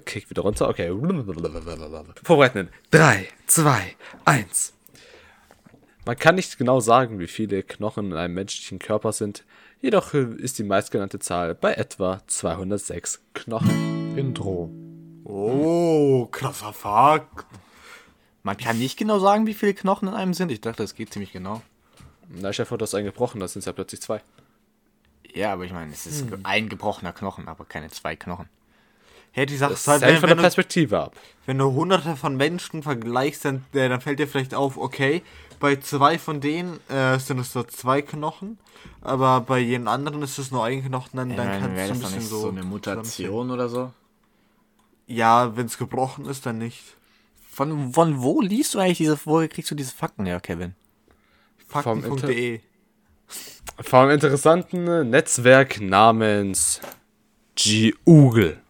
Kick wieder runter. Okay. Vorbereiten. 3, 2, 1. Man kann nicht genau sagen, wie viele Knochen in einem menschlichen Körper sind. Jedoch ist die meistgenannte Zahl bei etwa 206 Knochen. Intro. Oh, krasser Fakt. Man kann nicht genau sagen, wie viele Knochen in einem sind. Ich dachte, das geht ziemlich genau. Na, Chef hat das eingebrochen, das sind ja plötzlich zwei. Ja, aber ich meine, es ist ein gebrochener Knochen, aber keine zwei Knochen. Hey, die Sache Das ist halt, hängt wenn, von wenn, der du, Perspektive ab. wenn du hunderte von Menschen vergleichst, dann, äh, dann fällt dir vielleicht auf, okay, bei zwei von denen äh, sind es so zwei Knochen, aber bei jedem anderen ist es nur ein Knochen, dann, dann kannst du ein bisschen so... so eine Mutation oder so? Ja, wenn es gebrochen ist, dann nicht. Von, von wo liest du eigentlich diese, wo kriegst du diese Fakten her, Kevin? Fakten.de Vom interessanten Netzwerk namens Google.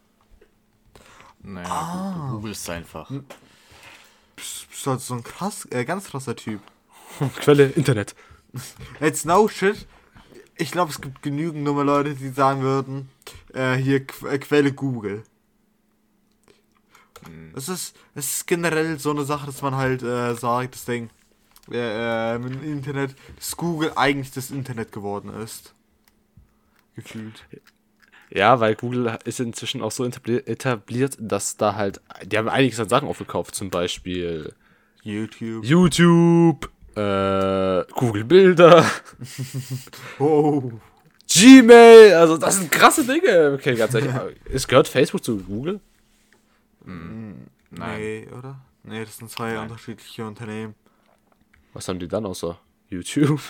Naja, du googelst einfach. Bist bist halt so ein krass, äh, ganz krasser Typ. Quelle Internet. Jetzt no shit. Ich glaube, es gibt genügend nummer Leute, die sagen würden, äh, hier Qu äh, Quelle Google. Es ist, es ist generell so eine Sache, dass man halt äh, sagt, das Ding, äh, äh, im Internet, dass Google eigentlich das Internet geworden ist. Gefühlt. Ja, weil Google ist inzwischen auch so etabli- etabliert, dass da halt, die haben einiges an Sachen aufgekauft, zum Beispiel YouTube. YouTube, äh, Google Bilder, Oh. Gmail, also das sind krasse Dinge. Okay, ganz ehrlich, es gehört Facebook zu Google? Nein. Nee, oder? Nee, das sind zwei Nein. unterschiedliche Unternehmen. Was haben die dann außer YouTube?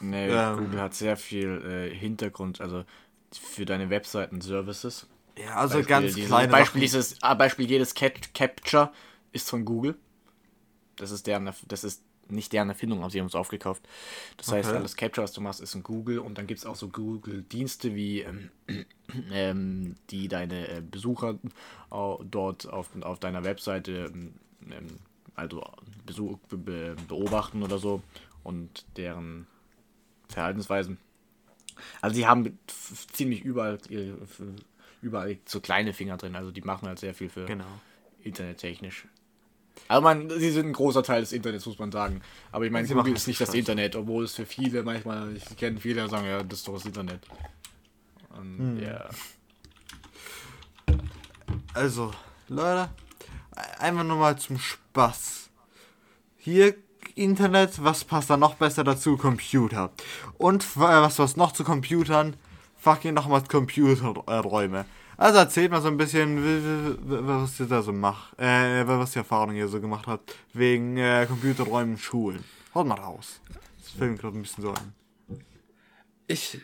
Nee, Ähm. Google hat sehr viel äh, Hintergrund, also für deine Webseiten Services. Ja, also Beispiel ganz diese- kleine Beispiel, dieses, ah, Beispiel jedes Cat Capture ist von Google. Das ist deren, das ist nicht deren Erfindung, aber sie haben es aufgekauft. Das heißt, Okay. alles Capture, was du machst, ist in Google und dann gibt es auch so Google-Dienste wie ähm, ähm, die deine äh, Besucher dort auf, auf deiner Webseite ähm, ähm, also Besuch, be, be, beobachten oder so und deren Verhaltensweisen. Also sie haben ziemlich überall f- überall so kleine Finger drin, also die machen halt sehr viel für Genau. internettechnisch. Aber man, sie sind ein großer Teil des Internets, muss man sagen. Aber ich meine, Sie Google machen ist nicht das Scheiße. Internet, obwohl es für viele manchmal, ich kenne viele, die sagen, ja, das ist doch das Internet. Und, Ja. Also, Leute, einfach nur mal zum Spaß. Hier Internet, was passt da noch besser dazu? Computer. Und äh, was was noch zu Computern? Fucking nochmal Computerräume. Also erzählt mal so ein bisschen, was ihr da so macht, äh, was die Erfahrung ihr so gemacht habt, wegen äh, Computerräumen Schulen. Haut mal raus. Das fällt mir gerade ein bisschen so an. Ich,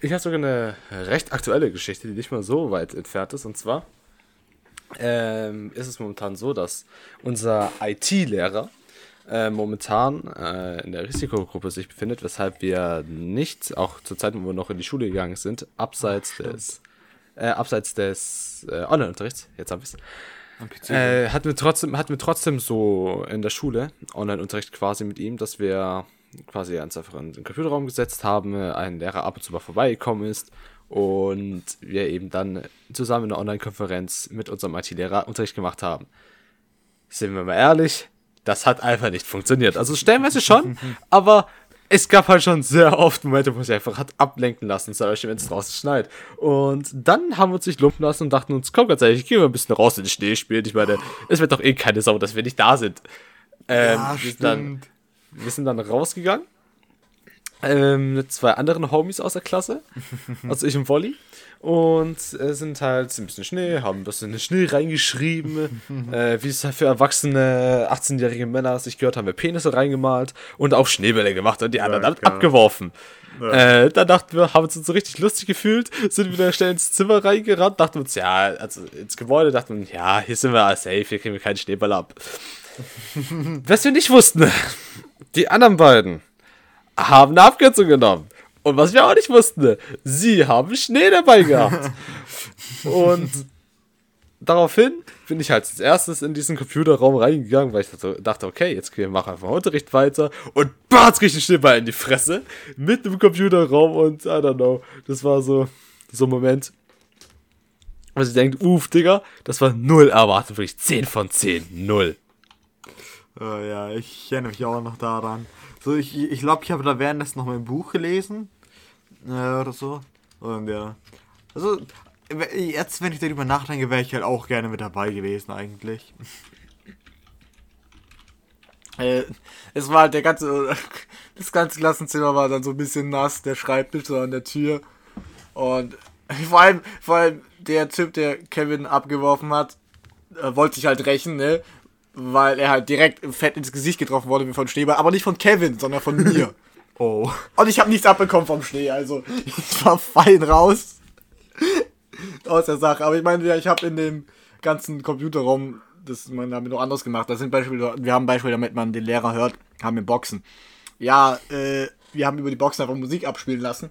ich habe sogar eine recht aktuelle Geschichte, die nicht mal so weit entfernt ist. Und zwar ähm, ist es momentan so, dass unser IT-Lehrer äh, momentan äh, in der Risikogruppe sich befindet, weshalb wir nicht, auch zur Zeit, wo wir noch in die Schule gegangen sind, abseits des, äh, abseits des äh, Online-Unterrichts, jetzt habe ich es, äh, hatten wir trotzdem, hatten wir trotzdem so in der Schule Online-Unterricht quasi mit ihm, dass wir quasi uns einfach in den Computerraum gesetzt haben, ein Lehrer ab und zu mal vorbeigekommen ist und wir eben dann zusammen in einer Online-Konferenz mit unserem IT-Lehrer Unterricht gemacht haben. Sind wir mal ehrlich, das hat einfach nicht funktioniert. Also stellenweise schon, aber es gab halt schon sehr oft Momente, wo sich einfach hat ablenken lassen, zum Beispiel, wenn es draußen schneit. Und dann haben wir uns nicht lumpen lassen und dachten uns, komm ganz ehrlich, gehen wir ein bisschen raus in den Schnee spielen. Ich meine, es wird doch eh keine Sau, dass wir nicht da sind. Ähm, ja, wir, sind dann, wir sind dann rausgegangen. Ähm, mit zwei anderen Homies aus der Klasse. also ich und Wolli. Und äh, sind halt ein bisschen Schnee, haben ein bisschen in den Schnee reingeschrieben, äh, wie es halt für erwachsene 18-jährige Männer sich gehört, haben wir Penisse reingemalt und auch Schneebälle gemacht und die anderen dann klar. abgeworfen. Äh, dann dachten wir, haben uns so richtig lustig gefühlt, sind wieder schnell ins Zimmer reingerannt, dachten uns, ja, also ins Gebäude, dachten wir, ja, hier sind wir safe, hier kriegen wir keinen Schneeball ab. Was wir nicht wussten, die anderen beiden haben eine Abkürzung genommen. Und was wir auch nicht wussten, sie haben Schnee dabei gehabt. Und daraufhin bin ich halt als erstes in diesen Computerraum reingegangen, weil ich dachte- okay, jetzt wir machen einfach Unterricht weiter. Und batz krieg ich einen Schneeball in die Fresse. Mitten im Computerraum und I don't know. Das war so, so ein Moment, Was ich denkt, uff, Digga, das war null erwartet, wirklich 10 von 10, null. Oh, ja, ich erinnere mich auch noch daran. So, ich glaube, ich, glaub, ich habe da währenddessen noch mein Buch gelesen. Äh, oder so. Und ja. Also, jetzt, wenn ich darüber nachdenke, wäre ich halt auch gerne mit dabei gewesen, eigentlich. Äh, es war halt der ganze, das ganze Klassenzimmer war dann so ein bisschen nass, der Schreibtisch so an der Tür. Und vor allem, vor allem der Typ, der Kevin abgeworfen hat, äh, wollte sich halt rächen, ne? Weil er halt direkt fett ins Gesicht getroffen wurde wie von Schneeball, aber nicht von Kevin, sondern von mir. oh. Und ich habe nichts abbekommen vom Schnee, also ich war fein raus aus der Sache. Aber ich meine, ja, ich habe in dem ganzen Computerraum das man damit noch anders gemacht. Das sind Beispiele, wir haben Beispiele, damit man den Lehrer hört, haben wir Boxen. Ja, äh, wir haben über die Boxen einfach Musik abspielen lassen.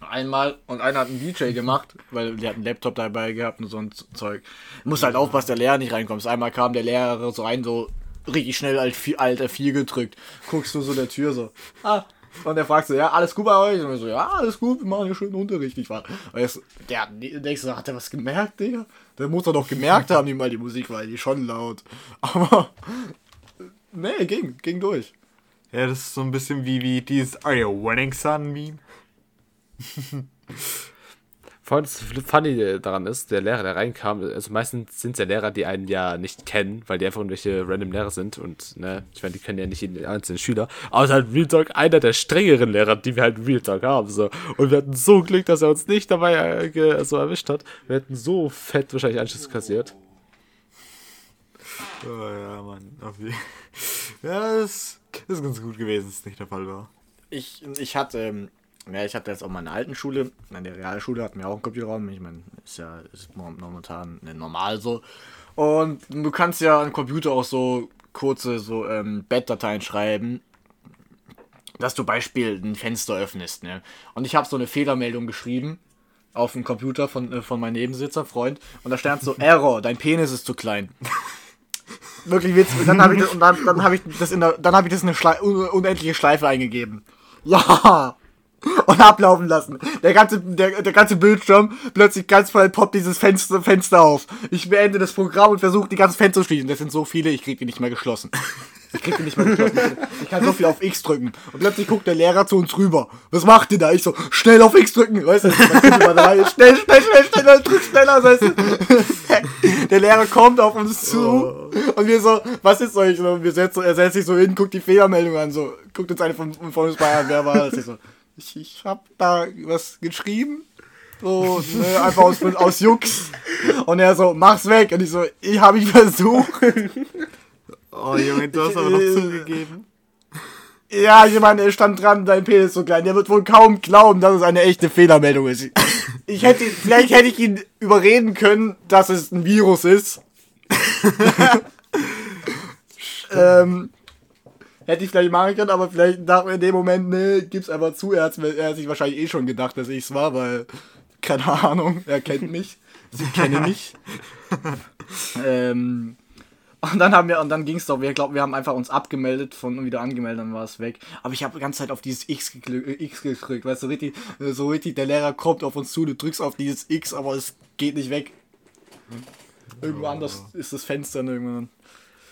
Einmal und einer hat einen DJ gemacht, weil der hat einen Laptop dabei gehabt und so ein Zeug. Muss halt aufpassen, dass der Lehrer nicht reinkommt. Einmal kam der Lehrer so rein, so richtig schnell alt, alt 4 gedrückt. Guckst du so der Tür so. Ah, und der fragt so, ja, alles gut bei euch? Und wir so, ja, alles gut, wir machen hier schönen Unterricht. Ich war, der, denkst du, hat der was gemerkt, Digga? Der muss er doch gemerkt haben, wie mal die Musik war, die schon laut. Aber, nee, ging, ging durch. Ja, das ist so ein bisschen wie, wie dieses Are you winning, son Meme. Vor allem das Funny daran ist, der Lehrer, der reinkam, also meistens sind es ja Lehrer, die einen ja nicht kennen, weil die einfach irgendwelche random Lehrer sind und, ne, ich meine, die kennen ja nicht jeden einzelnen Schüler, aber es ist halt Real Talk einer der strengeren Lehrer, die wir halt Real Talk haben, so. Und wir hatten so Glück, dass er uns nicht dabei äh, so erwischt hat. Wir hätten so fett wahrscheinlich Anschluss kassiert. Oh ja, Mann. Ja, das, das ist ganz gut gewesen, dass es nicht der Fall war. Ich, ich hatte ähm, ja, ich hatte jetzt auch meine alten Schule, in der Realschule hatten wir auch einen Computerraum. Ich meine, ist ja ist momentan normal so. Und du kannst ja am Computer auch so kurze so ähm, Bed-Dateien schreiben, dass du Beispiel ein Fenster öffnest. Ne? Und ich habe so eine Fehlermeldung geschrieben auf dem Computer von, äh, von meinem Nebensitzer, Freund. Und da stand so, Error, dein Penis ist zu klein. Wirklich witzig. Dann habe ich das, dann, dann habe ich das in der, ich das in eine Schle unendliche Schleife eingegeben. Ja! und ablaufen lassen. Der ganze, der, der ganze Bildschirm, plötzlich ganz voll poppt dieses Fenster, Fenster auf. Ich beende das Programm und versuche die ganzen Fenster zu schließen. Das sind so viele, ich krieg die nicht mehr geschlossen. Ich krieg die nicht mehr geschlossen. Ich kann so viel auf X drücken. Und plötzlich guckt der Lehrer zu uns rüber. Was macht ihr da? Ich so, schnell auf X drücken. Weißt du, schnell, schnell, schnell, schnell, drück schneller, weißt du. Der Lehrer kommt auf uns zu. Und wir so, was ist euch? Und wir setzen, er setzt sich so hin, guckt die Fehlermeldung an, so, guckt uns eine von, von uns an, wer war das? Ich so, ich, ich hab da was geschrieben. So, ne, einfach aus, aus Jux. Und er so, mach's weg. Und ich so, ich hab ich versucht. Oh Junge, du hast aber noch zugegeben. Ja, ich meine, er stand dran, dein Penis ist so klein. Der wird wohl kaum glauben, dass es eine echte Fehlermeldung ist. Ich hätte, vielleicht hätte ich ihn überreden können, dass es ein Virus ist. ähm, Hätte ich vielleicht machen können, aber vielleicht dachte in dem Moment, ne, gib's einfach zu. Er, er hat sich wahrscheinlich eh schon gedacht, dass ich's war, weil, keine Ahnung, er kennt mich. Sie kennen mich. ähm, und dann haben wir, und dann ging's doch, wir glauben, wir haben einfach uns abgemeldet von und wieder angemeldet, dann war es weg. Aber ich habe die ganze Zeit auf dieses X, gekl X gedrückt, weißt du, richtig, so richtig, der Lehrer kommt auf uns zu, du drückst auf dieses X, aber es geht nicht weg. Irgendwo oh. anders ist das Fenster irgendwann.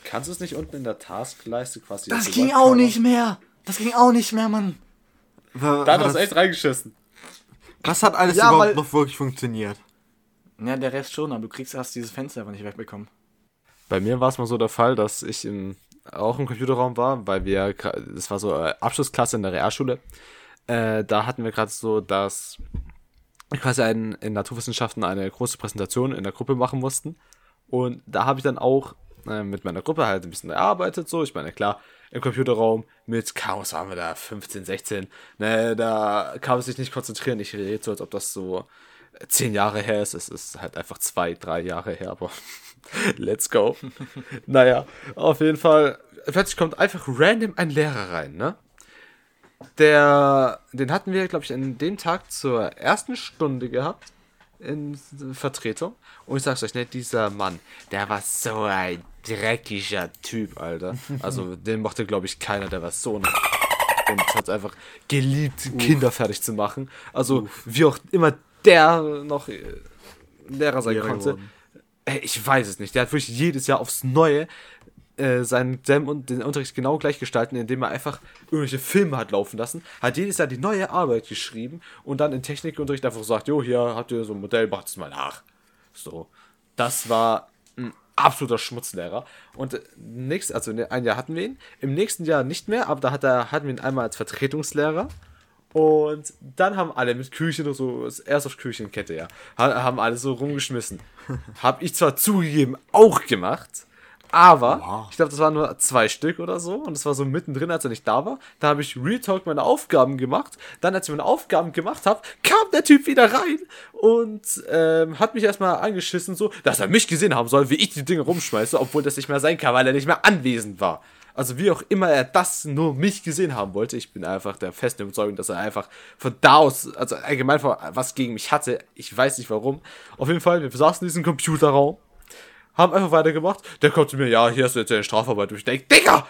Kannst du es nicht unten in der Taskleiste quasi. Das ging auch nicht mehr. Das ging auch nicht mehr, Mann. Da hat das echt reingeschissen. Was hat alles ja, überhaupt noch wirklich funktioniert? Ja, der Rest schon, aber du kriegst erst dieses Fenster einfach nicht wegbekommen. Bei mir war es mal so der Fall, dass ich im, auch im Computerraum war, weil wir, das war so äh, Abschlussklasse in der Realschule. Äh, da hatten wir gerade so, dass wir quasi einen, in Naturwissenschaften eine große Präsentation in der Gruppe machen mussten. Und da habe ich dann auch äh, mit meiner Gruppe halt ein bisschen erarbeitet. So, ich meine, klar, im Computerraum mit Chaos waren wir da 15, 16. Ne, da kann man sich nicht konzentrieren. Ich rede so, als ob das so zehn Jahre her ist. Es ist halt einfach zwei, drei Jahre her, aber let's go. naja, auf jeden Fall. Plötzlich kommt einfach random ein Lehrer rein, ne? Der, den hatten wir, glaube ich, an dem Tag zur ersten Stunde gehabt in Vertretung. Und ich sag's euch, ne, dieser Mann, der war so ein dreckiger Typ, Alter. Also den mochte, glaube ich, keiner, der war so ein und hat einfach geliebt, Uff. Kinder fertig zu machen. Also Uff. wie auch immer der noch äh, Lehrer sein Lehrer konnte. geworden. Ich weiß es nicht. Der hat wirklich jedes Jahr aufs Neue äh, seinen Dem und den Unterricht genau gleich gestalten, indem er einfach irgendwelche Filme hat laufen lassen, hat jedes Jahr die neue Arbeit geschrieben und dann in Technikunterricht einfach gesagt, jo, hier habt ihr so ein Modell, macht es mal nach. So. Das war ein absoluter Schmutzlehrer. Und äh, nächst, also ne, ein Jahr hatten wir ihn, im nächsten Jahr nicht mehr, aber da hat er, hatten wir ihn einmal als Vertretungslehrer. Und dann haben alle mit Küchen und so, erst auf Küchenkette, ja, ha- haben alle so rumgeschmissen. Hab ich zwar zugegeben auch gemacht, aber ich glaube, das waren nur zwei Stück oder so und das war so mittendrin, als er nicht da war. Da habe ich Real Talk meine Aufgaben gemacht. Dann, als ich meine Aufgaben gemacht habe, kam der Typ wieder rein und ähm, hat mich erstmal angeschissen, so, dass er mich gesehen haben soll, wie ich die Dinge rumschmeiße, obwohl das nicht mehr sein kann, weil er nicht mehr anwesend war. Also wie auch immer er das nur mich gesehen haben wollte, ich bin einfach der festen Überzeugung, dass er einfach von da aus, also allgemein was gegen mich hatte, ich weiß nicht warum. Auf jeden Fall, wir saßen in diesem Computerraum, haben einfach weitergemacht. Der kommt zu mir, ja, hier hast du jetzt deine Strafarbeit. Und ich denke, Digga!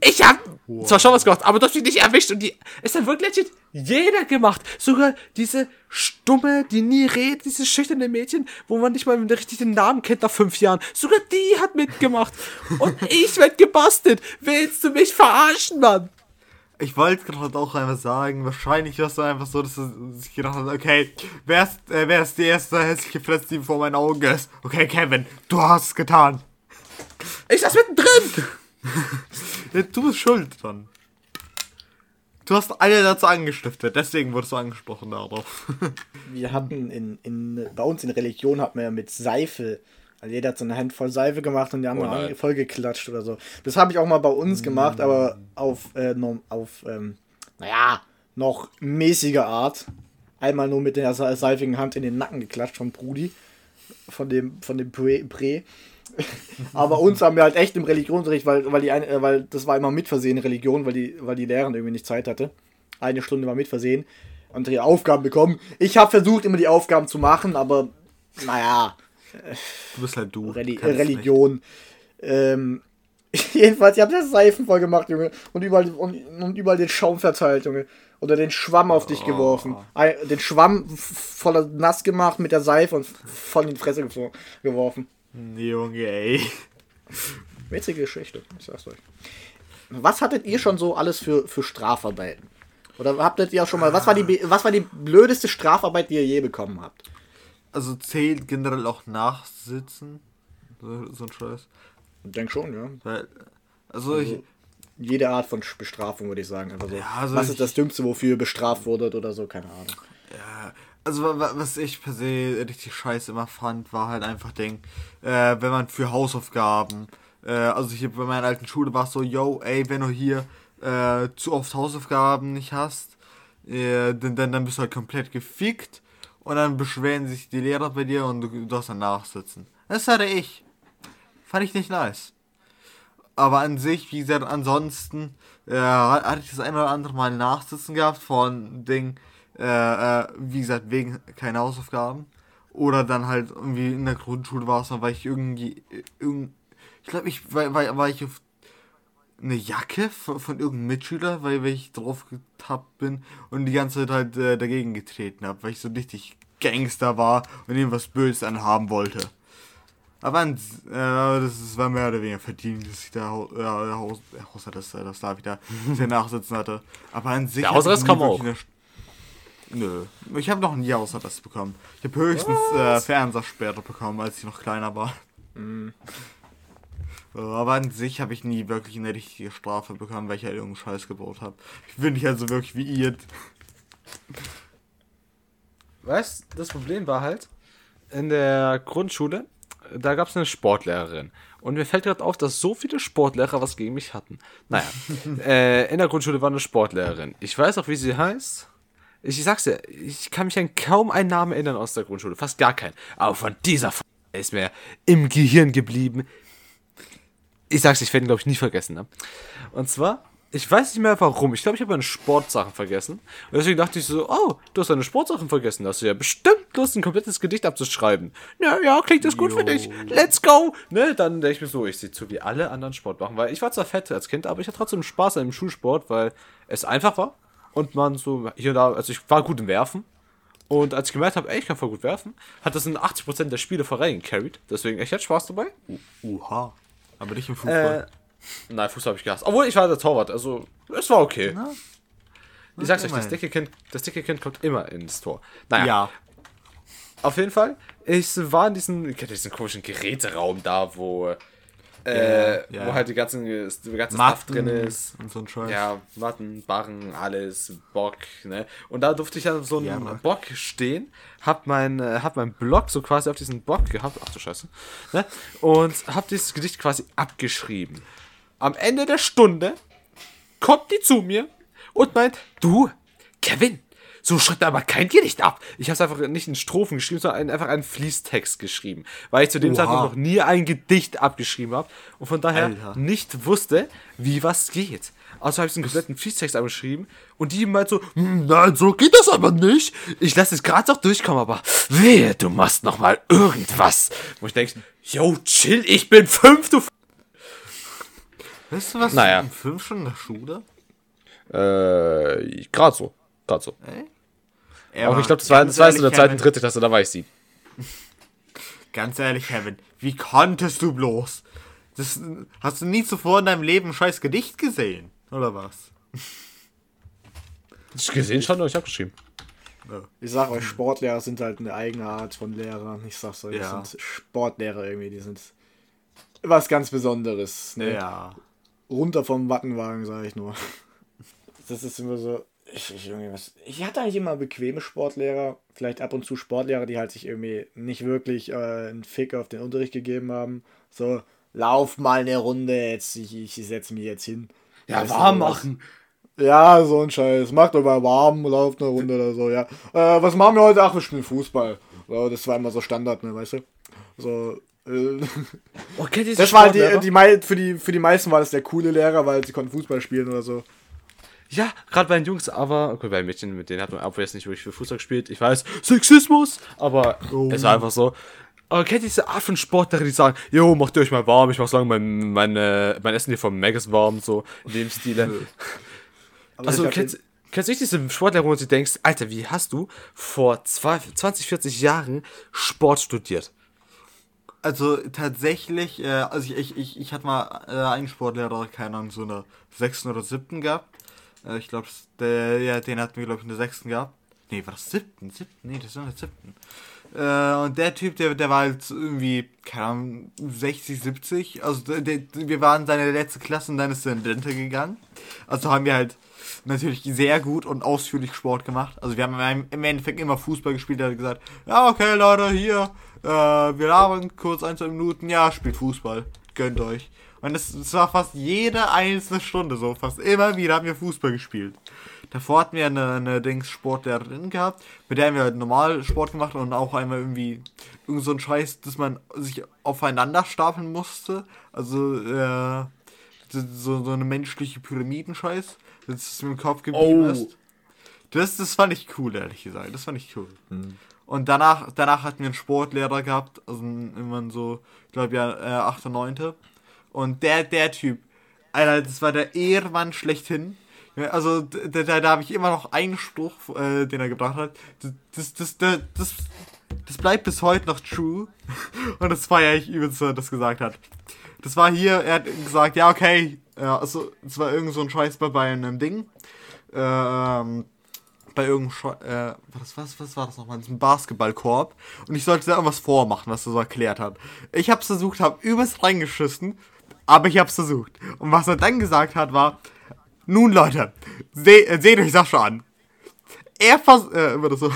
Ich hab zwar schon was gemacht, aber du hast mich nicht erwischt und die ist dann wirklich legit jeder gemacht. Sogar diese stumme, die nie redet, dieses schüchterne Mädchen, wo man nicht mal richtig den Namen kennt nach fünf Jahren. Sogar die hat mitgemacht. Und ich werd gebastelt. Willst du mich verarschen, Mann? Ich wollte gerade auch einfach sagen, wahrscheinlich war es einfach so, dass sich gedacht hat, okay, wer ist, äh, wer ist die erste hässliche Fresse, die vor meinen Augen ist? Okay, Kevin, du hast es getan. Ich saß mittendrin. Ja, Du bist schuld dran. Du hast alle dazu angestiftet, deswegen wurdest du angesprochen darauf. Wir hatten in, in, bei uns in Religion hatten wir ja mit Seife, also jeder hat so eine Handvoll Seife gemacht und die haben Oh ange- vollgeklatscht oder so. Das habe ich auch mal bei uns gemacht, aber auf, äh, auf ähm, naja, noch mäßige Art. Einmal nur mit der se- seifigen Hand in den Nacken geklatscht von Brudi, von dem, von dem. Prä. aber uns haben wir halt echt im Religionsunterricht, weil, weil, die eine, äh, weil das war immer mit Versehen Religion, weil die, weil die Lehrerin irgendwie nicht Zeit hatte. Eine Stunde war mit Versehen und die Aufgaben bekommen. Ich habe versucht, immer die Aufgaben zu machen, aber naja, Du bist halt du. Reli Religion. Ähm, jedenfalls, ich habe das Seifen voll gemacht, Junge. Und überall, und, und überall den Schaum verteilt, Junge. Oder den Schwamm auf dich geworfen. Ein, den Schwamm voller nass gemacht mit der Seife und voll in die Fresse gewo- geworfen. Junge, ey. Witzige Geschichte, ich sag's euch. Was hattet ihr schon so alles für, für Strafarbeiten? Oder habtet ihr auch schon mal, was war, die, was war die blödeste Strafarbeit, die ihr je bekommen habt? Also zählt generell auch Nachsitzen. So, so ein Scheiß. Ich denke schon, ja. Weil, also, ich, Jede Art von Bestrafung, würde ich sagen. Einfach so. Ja, also was ich- ist das Dümmste, wofür ihr bestraft wurdet oder so? Keine Ahnung. Also wa- wa- was ich per se richtig scheiße immer fand, war halt einfach Ding, äh, wenn man für Hausaufgaben, äh, also hier bei meiner alten Schule war es so, yo, ey, wenn du hier äh, zu oft Hausaufgaben nicht hast, äh, dann, dann, dann bist du halt komplett gefickt und dann beschweren sich die Lehrer bei dir und du, hast dann nachsitzen. Das hatte ich. Fand ich nicht nice. Aber an sich, wie gesagt, ansonsten äh, hatte ich das ein oder andere Mal Nachsitzen gehabt von Ding, äh, äh, wie gesagt, wegen keine Hausaufgaben. Oder dann halt irgendwie in der Grundschule war es dann, weil ich irgendwie, äh, irgend, ich glaube, ich war, war, war ich auf eine Jacke von, von irgendeinem Mitschüler, weil, weil ich drauf getappt bin und die ganze Zeit halt äh, dagegen getreten habe, weil ich so richtig Gangster war und ihm was Böses anhaben wollte. Aber äh, das ist, war mehr oder weniger verdient, dass ich da äh, Haus, Hausarzt, dass, äh, dass da wieder den Nachsitzen hatte. Aber an sich. Der nie kam auch. Nö. Ich habe noch nie Hausarzt bekommen. Ich habe höchstens äh, Fernsehsperre bekommen, als ich noch kleiner war. So, Aber an sich habe ich nie wirklich eine richtige Strafe bekommen, weil ich halt irgendeinen Scheiß gebaut habe. Ich bin nicht also wirklich wie ihr. Weißt das Problem war halt, in der Grundschule, da gab es eine Sportlehrerin. Und mir fällt gerade auf, dass so viele Sportlehrer was gegen mich hatten. Naja, äh, in der Grundschule war eine Sportlehrerin. Ich weiß auch, wie sie heißt. Ich sag's dir, ich kann mich an kaum einen Namen erinnern aus der Grundschule. Fast gar keinen. Aber von dieser F ist mir im Gehirn geblieben. Ich sag's, ich werde ihn, glaube ich, nie vergessen. Ne? Und zwar, ich weiß nicht mehr warum. Ich glaube, ich habe meine Sportsachen vergessen. Und deswegen dachte ich so, oh, du hast deine Sportsachen vergessen. Da hast du ja bestimmt Lust, ein komplettes Gedicht abzuschreiben. Ja, ja, klingt das gut für dich. Let's go. Ne, dann denke ich mir so, ich sehe zu, wie alle anderen Sport machen. Weil ich war zwar fett als Kind, aber ich hatte trotzdem Spaß an dem Schulsport, weil es einfach war. Und man so hier und da, also ich war gut im Werfen. Und als ich gemerkt habe, ey, ich kann voll gut werfen, hat das in 80% der Spiele voran gecarried. Deswegen echt, ich hatte Spaß dabei. Uha. Aber nicht im Fußball. Äh, nein, Fußball habe ich gehasst. Obwohl, ich war der Torwart, also es war okay. Na? Ich sag's euch, das dicke, kind, das dicke Kind kommt immer ins Tor. Naja, ja. auf jeden Fall. Ich war in diesem, diesen komischen Geräteraum da, wo, äh, Ja, ja. wo halt die ganzen, die ganze Stuff drin ist. und so ein Scheiß. Ja, Matten, Barren, alles, Bock, ne? Und da durfte ich an so einem Ja. Bock stehen, hab mein, äh, hab mein Block so quasi auf diesen Bock gehabt, ach du Scheiße, ne? Und hab dieses Gedicht quasi abgeschrieben. Am Ende der Stunde kommt die zu mir und meint, du, Kevin, so schreibt aber kein Gedicht ab. Ich habe einfach nicht in Strophen geschrieben, sondern einfach einen Fließtext geschrieben, weil ich zu dem Oha. Zeitpunkt noch nie ein Gedicht abgeschrieben habe und von daher Alter. nicht wusste, wie was geht. Also habe ich einen kompletten Fließtext abgeschrieben und die meint so, "Hm, nein, so geht das aber nicht. Ich lasse es gerade noch durchkommen, aber wehe, du machst noch mal irgendwas. Wo ich denke, yo, chill, ich bin fünf, du... F Weißt du was? Naja. Um fünf schon in der Schule? äh, gerade so, gerade so. Ja, Aber ich glaube, das war, das war in der zweiten, Kevin, dritten Klasse, da war ich sieben. Ganz ehrlich, Kevin, wie konntest du bloß? Das, hast du nie zuvor in deinem Leben ein scheiß Gedicht gesehen? Oder was? Ich gesehen schon, aber ich habe geschrieben. Ich sag euch, Sportlehrer sind halt eine eigene Art von Lehrern. Ich sag's euch, Ja. das sind Sportlehrer irgendwie, die sind was ganz Besonderes. Ne? Ja. Runter vom Wattenwagen, sag ich nur. Das ist immer so. Ich, ich, irgendwie was, ich hatte eigentlich immer bequeme Sportlehrer, vielleicht ab und zu Sportlehrer, die halt sich irgendwie nicht wirklich äh, einen Fick auf den Unterricht gegeben haben. So, lauf mal eine Runde, jetzt, ich, ich setze mich jetzt hin. Weißt du, sowas. Ja, so ein Scheiß. Macht doch mal warm, lauft eine Runde oder so, ja. Äh, was machen wir heute? Ach, wir spielen Fußball. So, das war immer so Standard, ne, weißt du? So, äh, Oh, das war die, die, für, die, für die meisten war das der coole Lehrer, weil sie konnten Fußball spielen oder so. Ja, gerade bei den Jungs, aber, okay, bei den Mädchen, mit denen hat man obviously nicht wirklich für Fußball gespielt. Ich weiß, Sexismus, aber es war einfach so. Aber kennt ihr diese Art von Sportler, die sagen, jo, macht ihr euch mal warm, ich mach so lange mein, mein, äh, mein Essen hier vom Mac ist warm, so, in dem Stile. Also, hab kennst, kennst du nicht diese Sportler, wo du denkst, Alter, wie hast du vor zwei, 20, 40 Jahren Sport studiert? Also tatsächlich, äh, also ich, ich, ich, ich hatte mal äh, einen Sportlehrer, keine Ahnung, so in der sechsten oder siebten gehabt. Äh, ich glaube, ja, den hatten wir, glaube ich, in der sechsten gehabt. Nee, war das siebten? Siebten? Nee, das war in der siebten. Äh, und der Typ, der, der war halt irgendwie, keine Ahnung, 60, 70. Also der, der, wir waren seine letzte Klasse und dann ist er in Rente gegangen. Also haben wir halt natürlich sehr gut und ausführlich Sport gemacht. Also wir haben im Endeffekt immer Fußball gespielt. Er hat gesagt, ja, okay, Leute, hier, äh, wir labern kurz ein, zwei Minuten. Ja, spielt Fußball. Gönnt euch. Und es, es war fast jede einzelne Stunde so. Fast immer wieder haben wir Fußball gespielt. Davor hatten wir eine, eine Dings Sportlehrerin gehabt, mit der haben wir halt normal Sport gemacht und auch einmal irgendwie irgend so ein Scheiß, dass man sich aufeinander stapeln musste. Also, äh, so, so eine menschliche Pyramidenscheiß, dass es im Kopf geblieben Oh. ist. Das, das fand ich cool, ehrlich gesagt. Das fand ich cool. Und danach, danach hatten wir einen Sportlehrer gehabt, also immer so, ich glaube ja, äh, 8. 9. Und der, der Typ, Alter, das war der Ehrmann schlechthin. Ja, also da, da, da habe ich immer noch einen Spruch, äh, den er gebracht hat. Das, das, das, das, das bleibt bis heute noch true. Und das feiere ich übelst, das gesagt hat. Das war hier, er hat gesagt, ja, okay, ja, also, es war irgend so ein Scheiß bei, einem Ding. Ähm, bei irgendeinem äh, was, was, was war das nochmal? Diesem Basketballkorb. Und ich sollte da irgendwas vormachen, was er so erklärt hat. Ich hab's versucht, hab übelst reingeschissen, aber ich hab's versucht. Und was er dann gesagt hat, war, nun Leute, seh, äh, seht euch das schon an. Er vers äh, immer das so.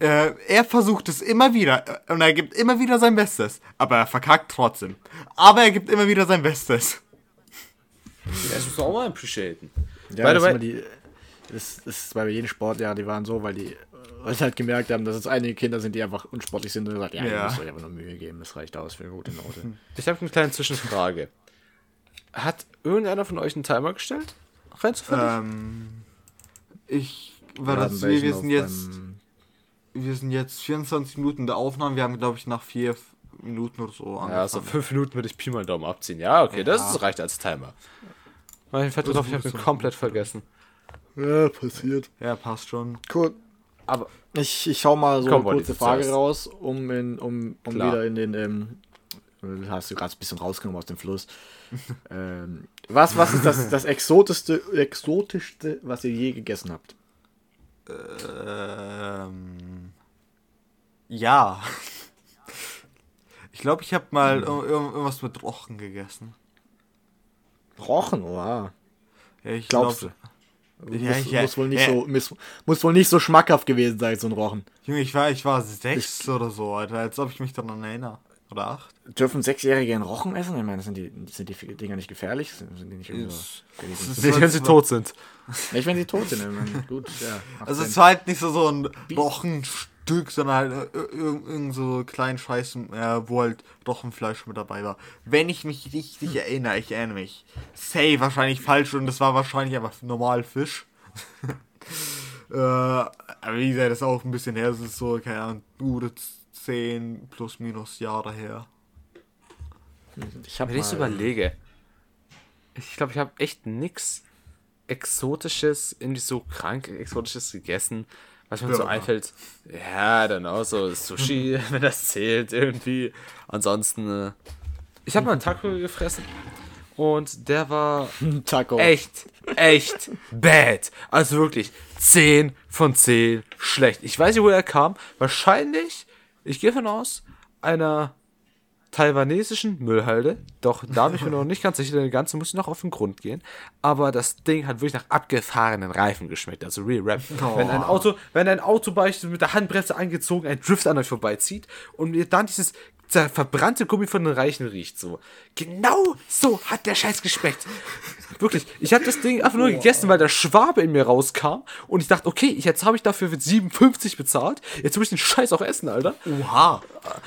Äh, er versucht es immer wieder äh, und er gibt immer wieder sein Bestes, aber er verkackt trotzdem. Aber er gibt immer wieder sein Bestes. Das musst du auch mal appreciaten. Ja, By the das, way- die, das, das ist bei jedem Sportlehrer, die waren so, weil die weil sie halt gemerkt haben, dass es einige Kinder sind, die einfach unsportlich sind und gesagt, ja, ihr Ja. müsst euch einfach nur Mühe geben, das reicht aus für eine gute Note. Ich habe eine kleine Zwischenfrage. Hat irgendeiner von euch einen Timer gestellt? Rein zufällig? Ähm, ich war Wir das, wir, wir sind jetzt, wir sind jetzt 24 Minuten der Aufnahme. Wir haben, glaube ich, nach vier Minuten oder so ja, also angefangen. fünf Minuten würde ich Pi mal Daumen abziehen. Ja, okay, das Ja. ist, reicht als Timer. Fällt Das drauf, ich habe ihn komplett vergessen. Ja, passiert. Ja, passt schon. Cool. Aber Ich, ich hau mal so Komm, eine kurze Frage raus, um, in, um, um Klar. wieder in den. Ähm, hast du gerade ein bisschen rausgenommen aus dem Fluss. ähm, was, was ist das, das exotischste, exotischste, was ihr je gegessen habt? Ähm, ja. Ich glaube, ich habe mal ir- irgendwas mit Rochen gegessen. Rochen, oha. Ja, ich Glaubst glaub- du? Ja, muss, ja, muss, wohl nicht ja. so, muss, muss wohl nicht so schmackhaft gewesen sein, so ein Rochen. Junge, ich war, ich war sechs oder so, Alter, als ob ich mich daran erinnere. Oder acht. Dürfen Sechsjährige einen Rochen essen? Ich meine, sind die, sind die Dinger nicht gefährlich? Sind, die nicht irgendwie so, nicht- wenn sie tot sind. Nicht, wenn sie tot sind. meine, Gut, ja. Also es war halt nicht so, so ein Rochenstück, sondern halt äh, ir- ir- irgend so kleinen Scheiß, äh, wo halt Rochenfleisch mit dabei war. Wenn ich mich richtig erinnere, ich erinnere mich. Say wahrscheinlich falsch und das war wahrscheinlich einfach normal Fisch. äh, aber wie gesagt, das ist auch ein bisschen her, das ist so, keine Ahnung, gute 10 plus minus Jahre her. Ich hab Wenn ich mal- überlege, ich glaube, ich habe echt nix Exotisches, irgendwie so krank Exotisches gegessen, was mir so einfällt. Ja, dann auch so Sushi, wenn das zählt irgendwie. Ansonsten, äh, ich habe mal einen Taco gefressen und der war Taco. echt, echt bad. Also wirklich 10 von 10 schlecht. Ich weiß nicht, wo er kam. Wahrscheinlich, ich gehe von aus, einer taiwanesischen Müllhalde. Doch da bin ich mir noch nicht ganz sicher, der ganze muss ich noch auf den Grund gehen. Aber das Ding hat wirklich nach abgefahrenen Reifen geschmeckt. Also real rap. Wenn ein Auto, wenn ein Auto beispielsweise mit der Handbremse angezogen ein Drift an euch vorbeizieht und ihr dann dieses zer- verbrannte Gummi von den Reichen riecht so. Genau so hat der Scheiß geschmeckt. Wirklich. Ich habe das Ding einfach nur gegessen, weil der Schwabe in mir rauskam und ich dachte, okay, jetzt habe ich dafür 7,50 bezahlt. Jetzt muss ich den Scheiß auch essen, Alter. Oha!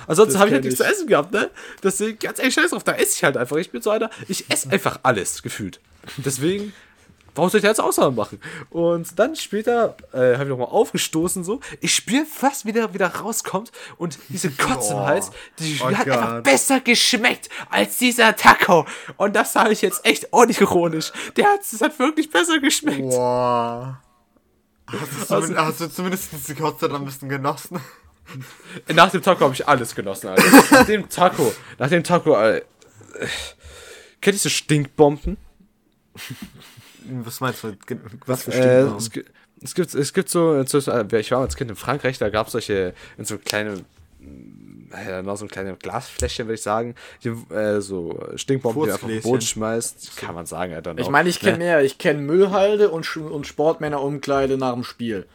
Ansonsten habe ich halt nichts zu essen gehabt, ne? Deswegen, ganz ehrlich, scheiß drauf, da esse ich halt einfach. Ich bin so einer, ich esse einfach alles, gefühlt. Deswegen, warum soll ich da jetzt Ausnahmen machen? Und dann später äh, habe ich nochmal aufgestoßen, so. Ich spüre fast, wie der wieder rauskommt und diese Kotze im Oh. Hals, die Oh hat einfach Gott. besser geschmeckt als dieser Taco. Und das sage ich jetzt echt ordentlich ironisch. Der hat, das hat wirklich besser geschmeckt. Boah. Hast du, zumindest, hast du zumindest die Kotze dann ein bisschen genossen? Nach dem Taco habe ich alles genossen, Alter. Nach dem Taco, nach dem Taco, Alter. Äh, kennt ihr so Stinkbomben? Was meinst du? Was für Äh, Stinkbomben? es, es gibt, es gibt so, äh, ich war als Kind in Frankreich, da gab es solche, in so kleine, äh, noch so ein kleine Glasfläschchen, würde ich sagen, die, äh, so Stinkbomben, die du einfach auf den. Boden schmeißt, kann man sagen, Alter. Ich meine, ich kenne mehr. Ich kenne Müllhalde und, Sch- und Sportmännerumkleide nach dem Spiel.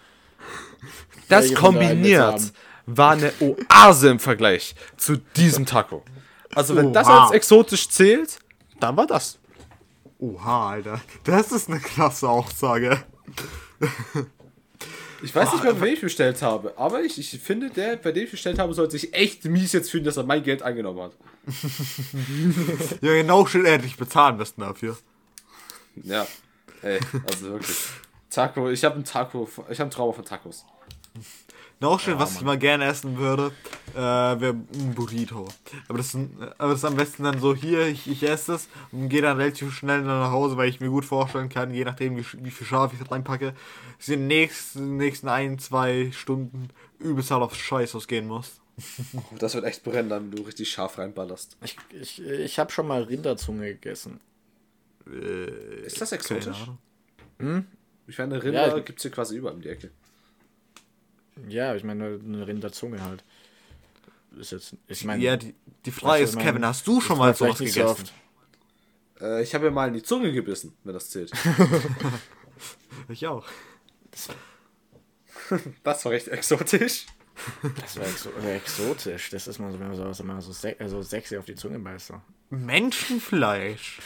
Das kombiniert war eine Oase im Vergleich zu diesem Taco. Also wenn das Oha. als exotisch zählt, dann war das. Oha, Alter. Das ist eine klasse Aussage. Ich weiß nicht mehr, bei wem ich bestellt habe, aber ich, ich finde, der, bei dem ich bestellt habe, sollte sich echt mies jetzt fühlen, dass er mein Geld angenommen hat. Ja, genau schön endlich bezahlen müssten dafür. Ja, ey, also wirklich. Taco, ich habe einen Taco, ich habe einen Trauma von Tacos. Noch schön, was ich mal gerne essen würde, äh, wäre ein Burrito. Aber das, aber das ist am besten dann so hier, ich, ich esse es und gehe dann relativ schnell dann nach Hause, weil ich mir gut vorstellen kann, je nachdem wie, wie viel Scharf ich reinpacke, dass ich in den nächsten, nächsten ein, zwei Stunden übelst halt aufs Scheiß ausgehen muss. Das wird echt brennen, wenn du richtig scharf reinballerst. Ich, ich, ich habe schon mal Rinderzunge gegessen. Ist das exotisch? Ahnung. Ich meine, Rinder Ja, ich- gibt's hier quasi überall um die Ecke. Ja, ich meine, eine Rinderzunge halt. Ist jetzt, ich meine, Ja, die, die Frage das ist, Kevin, hast du schon mal sowas so gegessen? oft. Äh, ich habe mir mal in die Zunge gebissen, wenn das zählt. Ich auch. Das war recht exotisch. Das war exo oder exotisch. Das ist mal so, wenn man so, wenn man so, se also sexy auf die Zunge beißt. So. Menschenfleisch.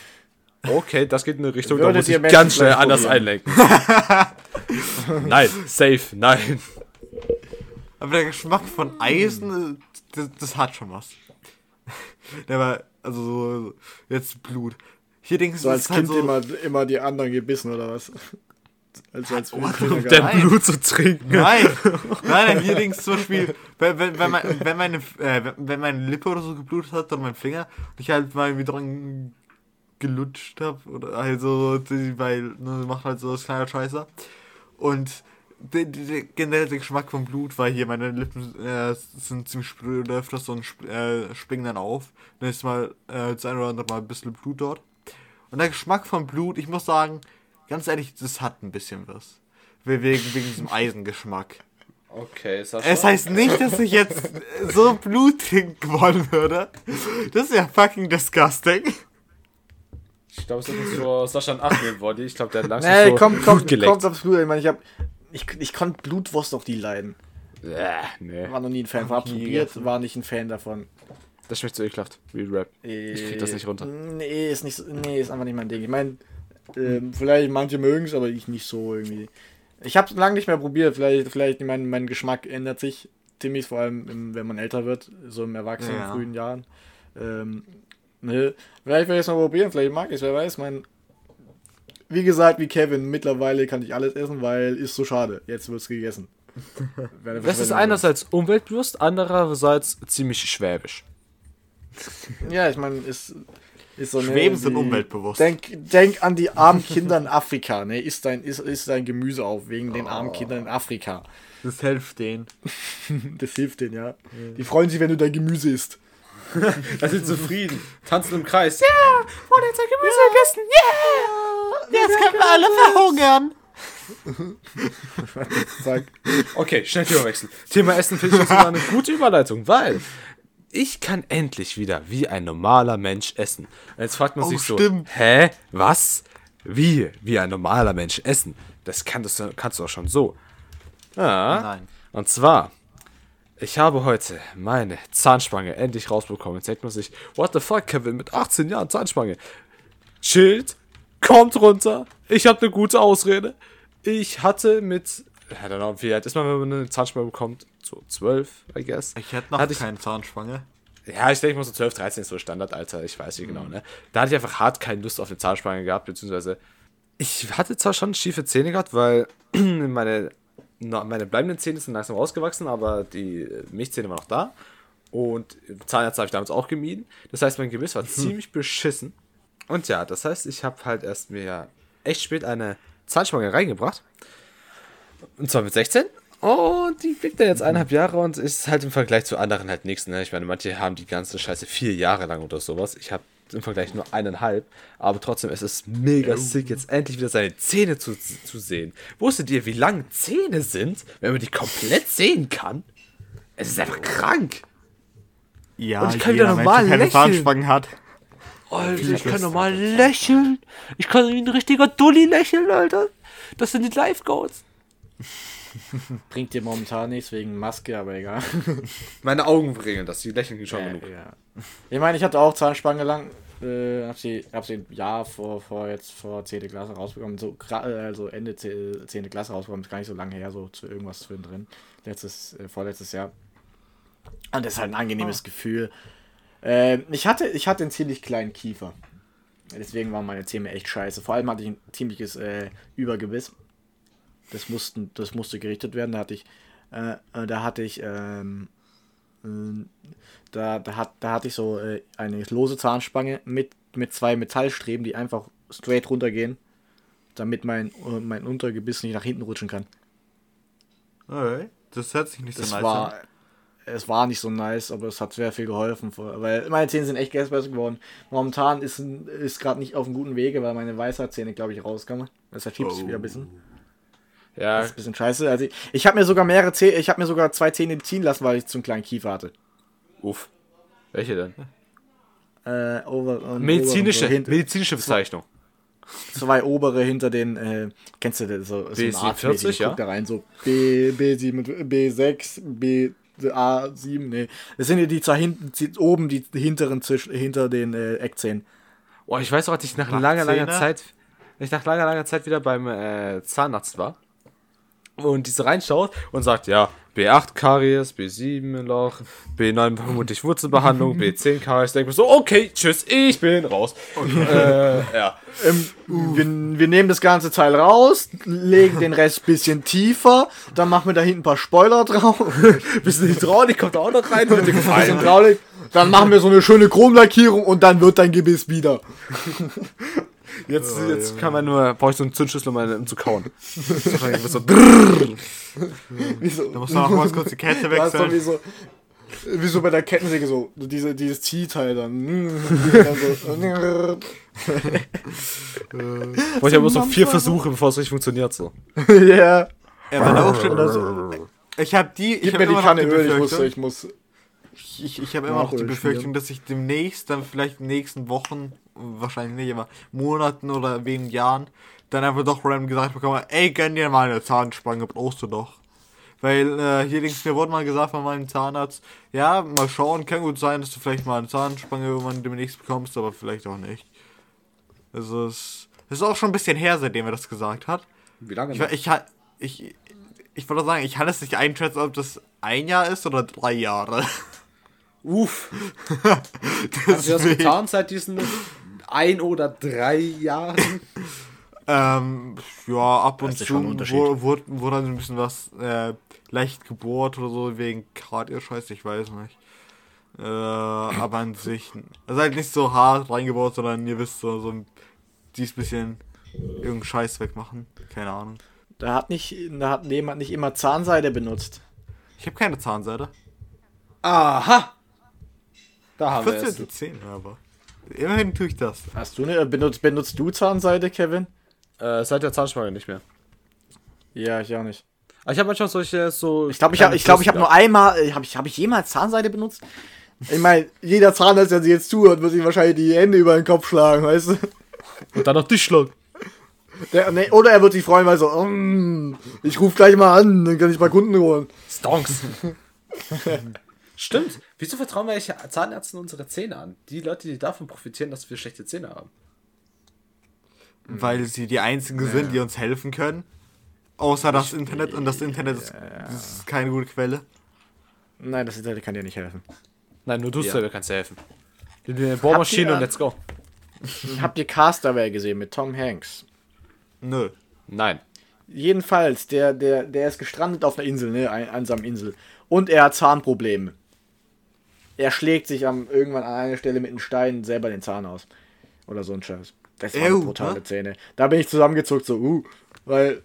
Okay, das geht in eine Richtung, da Würdet muss ihr ich ganz schnell anders einlenken. nein, safe, nein. Aber der Geschmack von Eisen, das, das hat schon was. Der war, also so, jetzt Blut. Hier denkst du, So als halt Kind immer, immer die anderen gebissen oder was? Also als Oh. Der Nein. Blut zu trinken. Nein, nein, nein, hier denkst du zum Beispiel, wenn, wenn, wenn, mein, wenn, meine, äh, wenn- wenn meine Lippe oder so geblutet hat oder mein Finger und ich halt mal irgendwie dran gelutscht habe oder also, weil, ne, macht halt so das kleine Scheißer und der, der, generell der Geschmack von Blut, weil hier meine Lippen äh, sind ziemlich spröde, öfters so und sp äh, springen dann auf. Dann ist mal äh, das eine oder andere Mal ein bisschen Blut dort. Und der Geschmack von Blut, ich muss sagen, ganz ehrlich, das hat ein bisschen was. Wegen, wegen diesem Eisengeschmack. Okay, Sascha. Es heißt nicht, dass ich jetzt so Blut trinken wollen würde. Das ist ja fucking disgusting. Ich glaube, es ist nicht so Sascha in Acht nehmen. Ich glaube, der hat langsam Nee, so kommt, kommt, Blut geleckt. kommt aufs Blut. Ich meine, ich hab. Ich, ich konnte Blutwurst noch nie leiden. Äh, nee. War noch nie ein Fan. War probiert, war nicht ein Fan davon. Das schmeckt so ekelhaft. Real Rap. Ich krieg das nicht runter. Nee, ist nicht so, nee, ist einfach nicht mein Ding. Ich meine, ähm, vielleicht manche mögen es, aber ich nicht so irgendwie. Ich habe es lange nicht mehr probiert. Vielleicht, vielleicht mein, mein Geschmack ändert sich ziemlich, vor allem im, wenn man älter wird, so im Erwachsenen, Ja. frühen Jahren. Ähm, ne, vielleicht werde ich es mal probieren, vielleicht mag ich es, wer weiß. Mein, wie gesagt, wie Kevin, mittlerweile kann ich alles essen, weil ist so schade. Jetzt wird es gegessen. Das ist einerseits umweltbewusst, andererseits ziemlich schwäbisch. Ja, ich meine, ist, ist so eine- Schweben sind die- umweltbewusst. Denk, denk an die armen Kinder in Afrika, ne? Isst dein, isst, isst dein Gemüse auf, wegen den armen Kindern in Afrika. Das hilft denen. Das hilft denen, ja. Die freuen sich, wenn du dein Gemüse isst. Da sind zufrieden. Tanzen im Kreis. Ja, wurde jetzt ein Gemüse gegessen. Jetzt können wir alle verhungern. Okay, schnell Themawechsel. Thema Essen finde ich eine gute Überleitung, weil ich kann endlich wieder wie ein normaler Mensch essen. Jetzt fragt man Oh, sich so, stimmt. hä, was? Wie? Wie ein normaler Mensch essen? Das kann das, kannst du auch schon so. Ja. Nein. Und zwar, ich habe heute meine Zahnspange endlich rausbekommen. Jetzt denkt man sich, what the fuck, Kevin, mit 18 Jahren Zahnspange. Chillt, kommt runter. Ich habe eine gute Ausrede. Ich hatte mit, I don't know, wie alt ist man, wenn man eine Zahnspange bekommt? So 12, I guess. Ich hätte noch Hatte ich- keine Zahnspange. Ja, ich denke mal so 12, 13 ist so Standardalter, ich weiß nicht genau, ne? Da hatte ich einfach hart keine Lust auf eine Zahnspange gehabt, beziehungsweise ich hatte zwar schon schiefe Zähne gehabt, weil meine, meine bleibenden Zähne sind langsam rausgewachsen, aber die äh, Milchzähne waren noch da. Und Zahnarzt habe ich damals auch gemieden. Das heißt, mein Gebiss war ziemlich beschissen. Und ja, das heißt, ich habe halt erst mir echt spät eine Zahnspange reingebracht. Und zwar mit 16. Und die kriegt er jetzt eineinhalb Jahre und ist halt im Vergleich zu anderen halt nichts. Ne? Ich meine, manche haben die ganze Scheiße vier Jahre lang oder sowas. Ich habe im Vergleich nur eineinhalb. Aber trotzdem, es ist mega sick, jetzt endlich wieder seine Zähne zu, zu sehen. Wusstet ihr, wie lang Zähne sind, wenn man die komplett sehen kann? Es ist einfach krank. Ja, Und ich kann jeder wieder Mensch, normal keine lächeln. Zahnspangen hat. Alter, ich kann normal lächeln. Ich kann wie ein richtiger Dulli lächeln, Alter. Das sind die Live-Goats. bringt dir momentan nichts wegen Maske, aber egal. Meine Augen regeln das, die lächeln schon genug. ja. Ich meine, ich hatte auch Zahnspange lang. Äh, hab sie, hab sie ein Jahr vor, vor jetzt vor 10. Klasse rausbekommen. So, äh, also Ende 10. 10. Klasse rausbekommen. Ist gar nicht so lange her, so zu irgendwas zwischendrin. Letztes, äh, vorletztes Jahr. Und das ist halt ein angenehmes Gefühl. Ähm, ich, hatte, ich hatte einen ziemlich kleinen Kiefer. Deswegen waren meine Zähne echt scheiße. Vor allem hatte ich ein ziemliches äh, Übergebiss. Das, mussten, das musste gerichtet werden. Da hatte ich, äh, äh, da hatte ich, ähm, ähm, da, da, hat, da hatte ich so äh, eine lose Zahnspange mit, mit zwei Metallstreben, die einfach straight runtergehen, damit mein, äh, mein Untergebiss nicht nach hinten rutschen kann. Okay. Das hört sich nicht so Das nice war, an. Es war nicht so nice, aber es hat sehr viel geholfen, weil meine Zähne sind echt besser geworden. Momentan ist, ist gerade nicht auf einem guten Wege, weil meine Weisheitszähne, glaube ich, rauskommen. Das verschiebt sich wieder ein bisschen. Ja, Das ist ein bisschen scheiße. Also ich, ich habe mir sogar mehrere Zähne, ich habe mir sogar zwei Zähne ziehen lassen, weil ich zu einen kleinen Kiefer hatte. uff. Welche denn? Äh, over, Medizinische, obere, so medizinische Bezeichnung. zwei obere hinter den, äh, kennst du das? So, so B47, Arztmäßig, ja? guck da rein, so B, B7, B6, B, A7, nee. Das sind ja die zwei hinten, die, oben die hinteren zwischen, hinter den äh, Eckzähnen. Boah, ich weiß auch, als ich nach langer, langer? Zeit, ich nach langer, langer Zeit wieder beim äh, Zahnarzt war und diese reinschaut und sagt, ja, B8 Karies, B7 Loch, B9 vermutlich Wurzelbehandlung, B10 Karies, denke mir so, okay, tschüss, ich bin raus. Äh, ja. Ähm, wir, wir nehmen das ganze Teil raus, legen den Rest bisschen tiefer, dann machen wir da hinten ein paar Spoiler drauf. Bisschen Hydraulik kommt da auch noch rein, gefallen. Hydraulik. Dann machen wir so eine schöne Chromlackierung und dann wird dein Gebiss wieder. Jetzt, Oh, jetzt Junge. kann man nur, brauche ich so einen Zündschlüssel, um, um zu kauen. so, so, Wieso? Da muss man noch mal kurz die Kette Du doch wie wechseln. so, wie so bei der Kettensäge so, diese, dieses T-Teil dann. dann so, Brauche ich aber so vier Versuche, bevor es richtig funktioniert. So. ja. Ja, meine auch schon. Oder so. Ich habe die. Ich Gib hab mir die Kanne Öl, ich wusste, ich muss. Ich, ich, ich habe immer noch die Befürchtung, schmieren. dass ich demnächst, dann vielleicht in den nächsten Wochen, wahrscheinlich nicht, aber Monaten oder wegen Jahren, dann einfach doch random gesagt bekomme, ey, gönn dir mal eine Zahnspange, brauchst du doch. Weil äh, hier links mir wurde mal gesagt von meinem Zahnarzt, ja, mal schauen, kann gut sein, dass du vielleicht mal eine Zahnspange irgendwann demnächst bekommst, aber vielleicht auch nicht. Es, es ist auch schon ein bisschen her, seitdem er das gesagt hat. Wie lange? Ich, ich, ha- ich, ich wollte sagen, ich kann es nicht einschätzen, ob das ein Jahr ist oder drei Jahre. Uff. Hast du das getan seit diesen ein oder drei Jahren? Ähm, ja, ab und zu wurde, wurde, ein bisschen was äh, leicht gebohrt oder so, wegen Cardio-Scheiß, ich weiß nicht. Äh, aber an sich, also halt nicht so hart reingebohrt, sondern ihr wisst so, so ein dies bisschen irgendeinen Scheiß wegmachen. Keine Ahnung. Da hat nicht, da hat jemand nicht immer Zahnseide benutzt. Ich habe keine Zahnseide. Aha! Da haben wir 14 es. Zähne, aber. Immerhin tue ich das. Hast du eine, benutzt, benutzt du Zahnseide, Kevin? Äh, seit der Zahnspange nicht mehr. Ja, ich auch nicht. Aber ich habe manchmal solche so. Ich glaube, ich habe ich glaub, ich hab nur einmal, äh, habe ich, hab ich jemals Zahnseide benutzt? Ich meine, jeder Zahnarzt, der sie jetzt zuhört, wird sich wahrscheinlich die Hände über den Kopf schlagen, weißt du? Und dann noch dich schlagen. Der, nee, oder er wird sich freuen, weil so, mm, ich rufe gleich mal an, dann kann ich mal Kunden holen. Stonks. Stimmt. Wieso vertrauen wir eigentlich Zahnärzten unsere Zähne an? Die Leute, die davon profitieren, dass wir schlechte Zähne haben. Weil sie die einzigen sind, die uns helfen können. Außer das Internet und das Internet ist, das ist keine gute Quelle. Nein, das Internet kann dir nicht helfen. Nein, nur du Ja. selber kannst dir helfen. Nimm dir eine Bohrmaschine ihr- und let's go. Habt ihr Castaway gesehen mit Tom Hanks? Nö. Nein. Jedenfalls, der, der, der ist gestrandet auf einer Insel, ne, ein, einsamen Insel. Und er hat Zahnprobleme. Er schlägt sich am, irgendwann an einer Stelle mit einem Stein selber den Zahn aus. Oder so ein Scheiß. Das Ew, brutale ne? Zähne. Da bin ich zusammengezuckt, so, uh, weil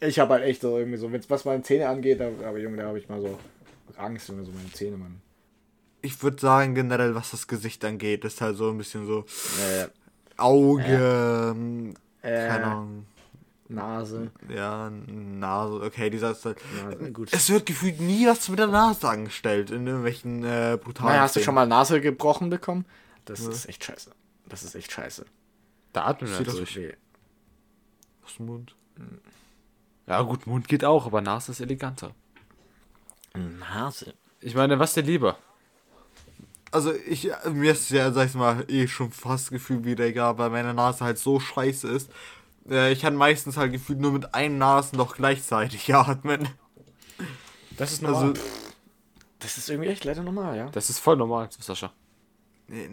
ich habe halt echt so irgendwie so, wenn's, was meine Zähne angeht, da, aber Junge, da habe ich mal so Angst, Junge, so meine Zähne, Mann. Ich würde sagen, generell, was das Gesicht angeht, ist halt so ein bisschen so Äh, Auge, ähm, Äh. keine Ahnung, Nase. ja, Nase, okay, dieser ist halt. Nase, gut. Es wird gefühlt nie was mit der Nase angestellt in irgendwelchen äh, brutalen. Naja, hast du Szenen. schon mal Nase gebrochen bekommen? Das ist echt scheiße. Das ist echt scheiße. Da atmen wir durch. weh. Aus dem Mund? Ja, gut, Mund geht auch, aber Nase ist eleganter. Nase. Ich meine, was dir lieber? Also ich, mir ist ja, sag ich mal, eh schon fast gefühlt wieder egal, weil meine Nase halt so scheiße ist. Äh, ich kann meistens halt gefühlt nur mit einem Nasenloch gleichzeitig atmen. Das ist Also, Das ist irgendwie echt leider normal, ja. das ist voll normal, Sascha. äh,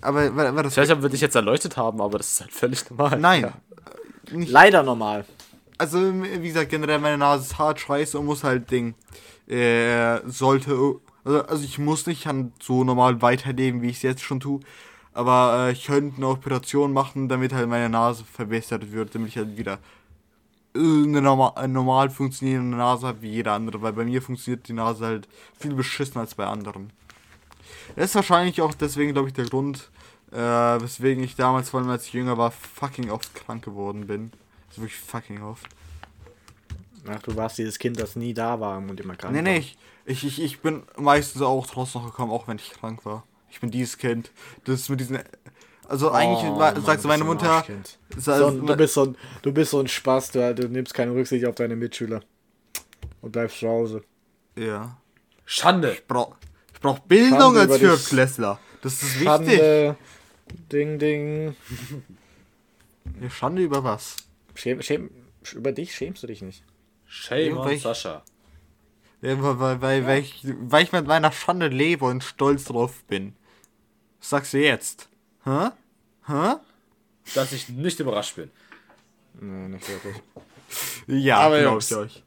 aber war, war das Ich ob wir dich jetzt erleuchtet haben, aber das ist halt völlig normal. Nein. Ja. Nicht, Leider normal. also wie gesagt, generell meine Nase ist hart scheiße und muss halt Ding. Äh, sollte. Also, also ich muss nicht so normal weiterleben, wie ich es jetzt schon tue. Aber äh, ich könnte eine Operation machen, damit halt meine Nase verbessert wird, damit ich halt wieder äh, eine normal, eine normal funktionierende Nase habe wie jeder andere, weil bei mir funktioniert die Nase halt viel beschissener als bei anderen. Das ist wahrscheinlich auch deswegen, glaube ich, der Grund, äh, weswegen ich damals, vor allem als ich jünger war, fucking oft krank geworden bin. Also wirklich fucking oft. Ach, du warst dieses Kind, das nie da war und immer krank Nee, war. nee, ich, ich, ich, ich bin meistens auch trotzdem noch gekommen, auch wenn ich krank war. Ich bin dieses Kind. Das mit diesen. Also eigentlich Oh, wa- Mann, sagt du meine Mutter. So, ein- du, bist so ein, du bist so ein Spaß, du, du nimmst keine Rücksicht auf deine Mitschüler. Und bleibst zu Hause. ja. Schande. Ich brauch, ich brauch Bildung Schande als. Viertklässler. Das ist wichtig. Schande. Ding, ding. Ja, Schande über was? Schäm, schäm, über dich schämst du dich nicht. Shame on Sascha. Ja, weil, weil, weil, weil, ich, weil ich mit meiner Schande lebe und stolz drauf bin. Was sagst du jetzt? Hä? Hä? Dass ich nicht überrascht bin. Nee, nicht wirklich. Ja, Aber glaub Jungs, ich euch.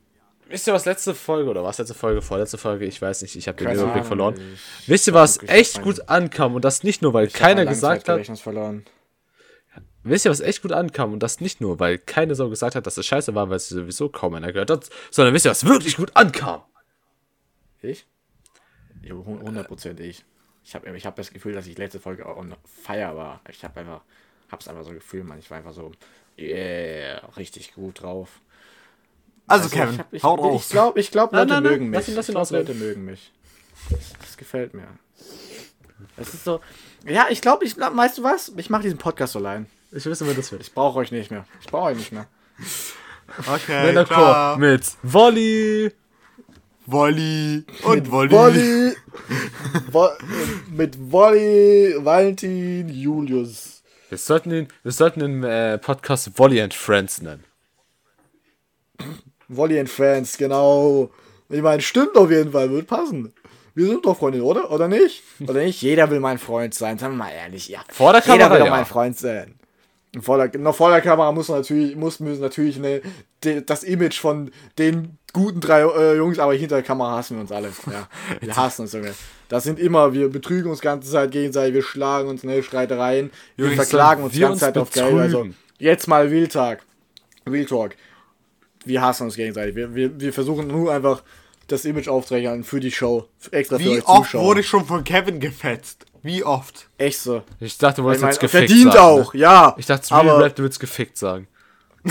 Wisst ihr was letzte Folge oder was letzte Folge, vorletzte Folge, ich weiß nicht, ich habe den Keine Überblick Ahnung, verloren. ich- Wisst ihr was echt gut ankam und das nicht nur, weil Ich keiner gesagt hat, verloren. wisst ihr, was echt gut ankam? Und das nicht nur, weil keine Sau gesagt hat, dass das scheiße war, weil es sowieso kaum einer gehört hat, sondern wisst ihr, was wirklich gut ankam? Ich? Ja, 100% ich. Ich habe ich hab das Gefühl, dass ich letzte Folge auch on fire war. Ich habe einfach, hab's einfach so gefühlt, man. Ich war einfach so, yeah, richtig gut drauf. Also, Also, Kevin, ich, hab- ich, hau drauf. Ich glaube, ich glaub, Nein, Leute nein, nein, mögen mich. lass ihn- lass ihn glaub. Leute mögen mich. Das, das gefällt mir. Das ist so. Ja, ich glaube, ich, weißt du was? Ich mache diesen Podcast allein. Ich weiß nicht, wer das wird. Ich brauche euch nicht mehr. Ich brauche euch nicht mehr. Okay, Männerchor mit Volley. Wolli und Wolli. Wolli. Wo, mit Wolli, Valentin, Julius. Wir sollten den, wir sollten den äh, Podcast Volley and Friends nennen. Wolli and Friends, genau. Ich meine, stimmt auf jeden Fall, wird passen. Wir sind doch Freunde, oder? Oder nicht? Oder nicht? Jeder will mein Freund sein. Sagen wir mal ehrlich. Ja. Vor der Jeder Kamera, will doch ja. mein Freund sein. Vor der, noch vor der Kamera muss natürlich, muss, müssen natürlich ne, de, das Image von den guten drei äh, Jungs, aber hinter der Kamera hassen wir uns alle. Ja, wir hassen uns, Junge. Das sind immer, wir betrügen uns die ganze Zeit gegenseitig, wir schlagen uns, ne, Streitereien, wir Jungs, verklagen uns die wir ganze uns Zeit auf Geld. Also, betrügen. jetzt mal Talk. Real Talk. Wir hassen uns gegenseitig. Wir, wir, wir versuchen nur einfach das Image aufzurechnen für die Show. Extra für Wie euch oft Zuschauer. wurde ich schon von Kevin gefetzt? Wie oft? Echt so. Ich dachte, du Ich wolltest mein, jetzt gefickt verdient sagen. auch, Ne? ja. Ich dachte, aber Real Rap, du würdest gefickt sagen.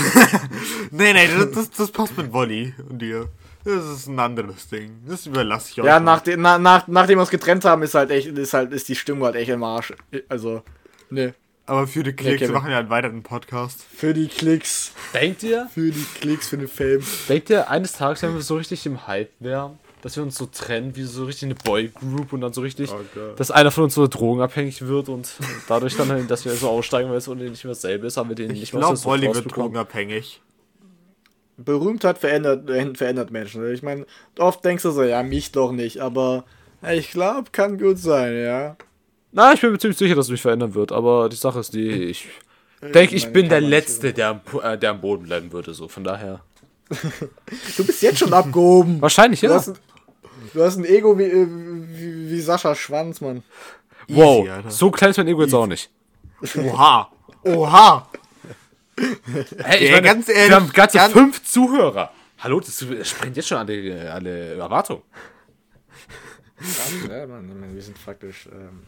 Nee, nee, das, das, das passt mit Wolli und dir. Das ist ein anderes Ding. Das überlasse ich euch. Ja, nachdem, na, nach, nachdem wir uns getrennt haben, ist halt echt, ist halt, ist die Stimmung halt echt im Arsch. Also, ne. Aber für die Klicks, wir machen ja einen weiteren Podcast. Für die Klicks, Denkt ihr, für die Klicks, für den Fame. denkt ihr, eines Tages, wenn wir so richtig im Hype wären, dass wir uns so trennen, wie so richtig eine Boygroup und dann so richtig, Oh dass einer von uns so drogenabhängig wird und dadurch dann, halt, dass wir so aussteigen, weil es ohne nicht mehr dasselbe ist, haben wir den Ich nicht mehr glaube, so Wolli wird drogenabhängig. Berühmtheit verändert, verändert Menschen. Ich meine, oft denkst du so, ja, mich doch nicht, aber ich glaube, kann gut sein, ja. Na, ich bin mir ziemlich sicher, dass es mich verändern wird, aber die Sache ist die, ich denke, ich bin der Letzte, der am, äh, der am Boden bleiben würde, so, von daher. Du bist jetzt schon abgehoben. Wahrscheinlich, Du ja. hast, ein, du hast ein Ego wie, äh, wie, wie Sascha Schwanz, Mann. Wow, Easy, Alter. so klein ist mein Ego jetzt auch nicht. Oha. Oha. Hey, Ja, ganz ehrlich, wir haben ganze ganz- fünf Zuhörer. Hallo, das sprengt jetzt schon alle, alle Erwartungen. Ja, Mann, ich meine, wir sind praktisch. Ähm,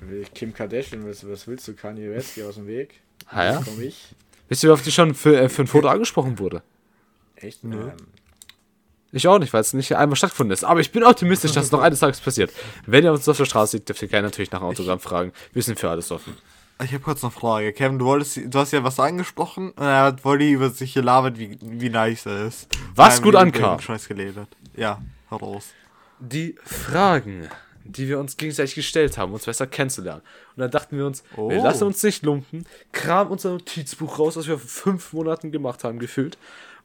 wie Kim Kardashian, was, was willst du? Kanye West, geh aus dem Weg. Ah, ja? Komm ich. Wisst ihr, wie oft ich schon für, äh, für ein Foto angesprochen wurde? Echt? Ähm, Ich auch nicht, weil es nicht einmal stattgefunden ist. Aber ich bin optimistisch, dass es noch eines Tages passiert. Wenn ihr uns auf der Straße seht, dürft ihr gerne natürlich nach einem Autogramm fragen. Wir sind für alles offen. Ich habe kurz eine Frage. Kevin, du wolltest, du hast ja was angesprochen und er hat Wolli über sich gelabert, wie, wie nice er ist. Was Nein, gut ankam. Scheiß geredet. Ja, heraus. Die Fragen, die wir uns gegenseitig gestellt haben, uns besser kennenzulernen. Und dann dachten wir uns, wir Oh. lassen uns nicht lumpen, kramen unser Notizbuch raus, was wir vor fünf Monaten gemacht haben, gefühlt,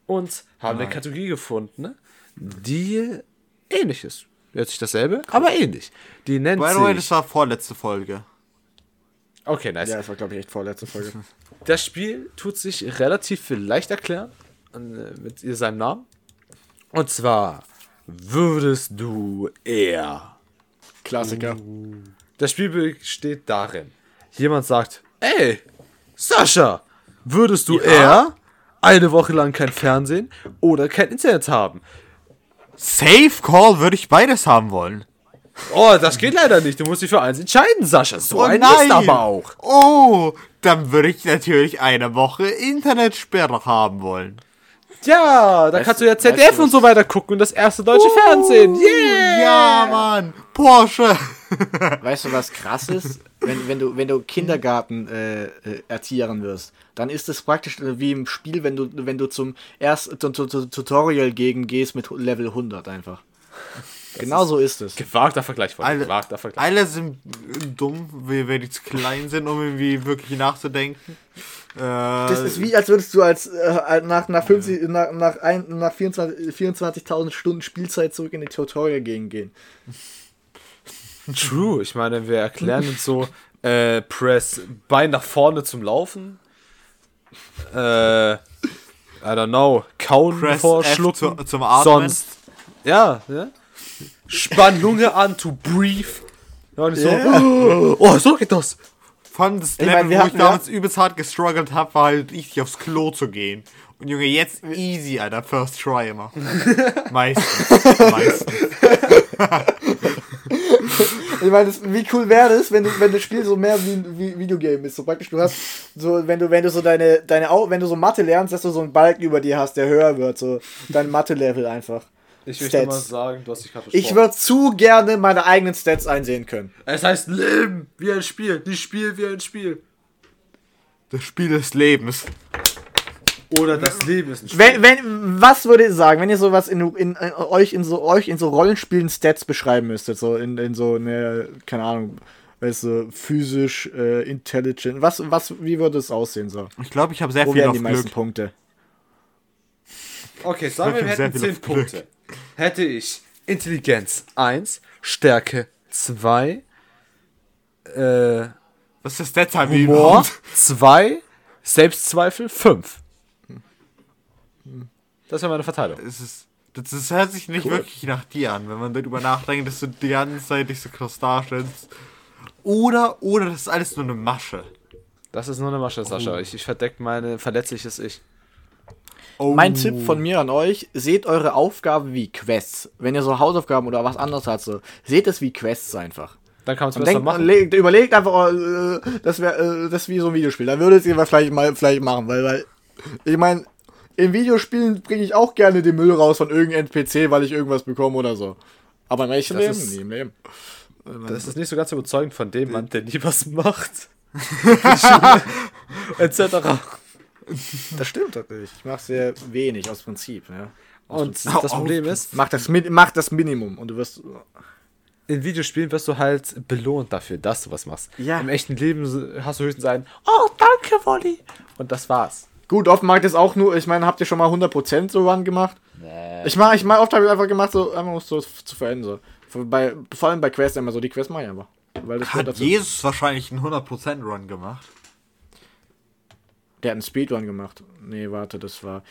und haben eine Kategorie gefunden, ne, die ähnlich ist. Hört sich dasselbe, aber ähnlich. Die nennt By the way, sich... das war vorletzte Folge. Okay, nice. ja, das war, glaube ich, echt vorletzte Folge. Das Spiel tut sich relativ leicht erklären äh, mit seinem Namen. Und zwar würdest du eher. Klassiker. Das Spiel besteht darin, jemand sagt, ey, Sascha, würdest du eher eine Woche lang kein Fernsehen oder kein Internet haben? Safe Call würde ich beides haben wollen. Oh, das geht leider nicht. Du musst dich für eins entscheiden, Sascha. So Oh ein nein. ist aber auch. Oh, dann würde ich natürlich eine Woche Internetsperre haben wollen. Ja, da kannst du ja ZDF du und so weiter gucken und das erste deutsche Fernsehen. Yeah! Ja, Mann. Porsche. Weißt du, was krass ist? Wenn, wenn du, wenn du Kindergarten äh, äh, erziehern wirst, dann ist es praktisch äh, wie im Spiel, wenn du, wenn du zum ersten zum, zum, zum Tutorial gegen gehst mit Level 100 einfach. Genau so ist es. Gewagter Vergleich. Alle, Gewagter Vergleich. alle sind dumm, weil weil die zu klein sind, um irgendwie wirklich nachzudenken. Äh, Das ist wie, als würdest du als äh, nach, nach, 50, nach, nach, ein, nach 24 24.000 Stunden Spielzeit zurück in die Tutorial gegen gehen. True. Ich meine, wir erklären uns so, äh, press Bein nach vorne zum Laufen. Äh, I don't know, kauen Press vor F Schlucken. zu- zum Atmen. Sonst, ja, ja. Spann Lunge an to breathe. Ja, und ich so, oh, so geht das. Von das Ich Level, mein, wir wo hatten ich ja- damals übelst hart gestruggelt habe, war halt richtig aufs Klo zu gehen. Und Junge, jetzt easy, Alter. First try immer. Meistens. Meistens. Ich meine, wie cool wäre das, wenn du, wenn das Spiel so mehr wie ein wie Videogame ist. So praktisch, du hast so, wenn du, wenn du so deine, deine Au wenn du so Mathe lernst, dass du so einen Balken über dir hast, der höher wird, so dein Mathe-Level einfach. Ich Stats. mal sagen, du hast dich gerade Ich würde zu gerne meine eigenen Stats einsehen können. Es heißt Leben wie ein Spiel, nicht Spiel wie ein Spiel. Das Spiel des Lebens. Oder das Leben ist ein Spiel. Wenn, wenn, was würdet ihr sagen, wenn ihr sowas in, in, in euch in so euch in so Rollenspielen Stats beschreiben müsstet, so in, in so eine, keine Ahnung, weißt du, physisch, äh, intelligent, was, was, wie würde es aussehen so? Ich glaube, ich habe sehr Wo viel wären auf die meisten Glück. Punkte? Okay, sagen wir, wir hätten sehr 10 viel auf Punkte. Hätte ich Intelligenz 1, Stärke 2, äh, Was ist das halt wie Humor 2, Selbstzweifel 5. Das wäre meine Verteilung. Es ist, das, das hört sich nicht wirklich nach dir an, wenn man darüber nachdenkt, dass du die ganze Zeit dich so krass darstellst. Oder, oder das ist alles nur eine Masche. Das ist nur eine Masche, Sascha. Ich, ich verdecke mein verletzliches Ich. Oh. Mein Tipp von mir an euch, seht eure Aufgaben wie Quests. Wenn ihr so Hausaufgaben oder was anderes habt, so, seht es wie Quests einfach. Dann kann man es besser denkt, machen. legt, überlegt einfach, äh, das wäre äh, das wie so ein Videospiel. Dann würdet ihr was vielleicht mal vielleicht machen, weil, weil ich meine, in Videospielen bringe ich auch gerne den Müll raus von irgendeinem NPC, weil ich irgendwas bekomme oder so. Aber im echten Das Leben, ist- nie im Leben. Das ist nicht so ganz überzeugend von dem Mann, der nie was macht. Etc. Das stimmt natürlich. Ich mache sehr wenig aus Prinzip. Ja. Und Au, das. Problem ist, Mach das, mach das Minimum und du wirst. in Videospielen wirst du halt belohnt dafür, dass du was machst. Ja. Im echten Leben hast du höchstens einen, oh, danke, Wolli. Und das war's. Gut, oft mag das auch nur, ich meine, habt ihr schon mal 100% so Run gemacht? Nee. Ich mach, ich mach, oft habe ich einfach gemacht, so einfach um es so zu verändern. So. Bei, vor allem bei Quests immer so, die Quests mache ich einfach. Weil das Hat. Jesus wahrscheinlich einen 100% Run gemacht. Der hat einen Speedrun gemacht. Nee, warte, das war.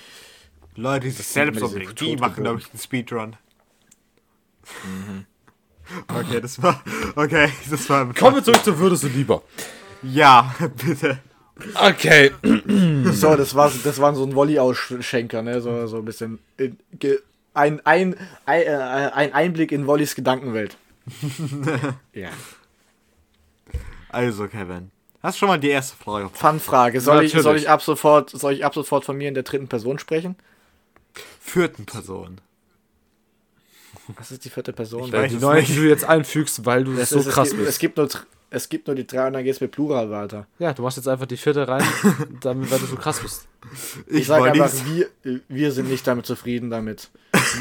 Leute, sind immer diese Selbstoptik, die machen, glaube ich, einen Speedrun. Okay, das war. Okay, das war. Kommen wir zurück zu Würdest du lieber. Ja, bitte. Okay. So, das war, das waren so ein Wolli-Ausschenker, ne? So, so ein bisschen. In, ge, ein, ein, ein, äh, ein Einblick in Wollis Gedankenwelt. ja. Also, Kevin. Hast du schon mal die erste Frage? Fun-Frage. Soll ich, soll, ich ab sofort, soll ich ab sofort von mir in der dritten Person sprechen? Vierten Person. Was ist die vierte Person? weiß Die neue, nicht. die du jetzt einfügst, weil du Es so krass es, gibt, es, bist. gibt nur, es gibt nur die drei und dann geht's mit Plural weiter. Ja, du machst jetzt einfach die vierte rein, damit, weil du so krass bist. Ich, Ich, sage einfach, nicht- wir, wir sind nicht damit zufrieden damit.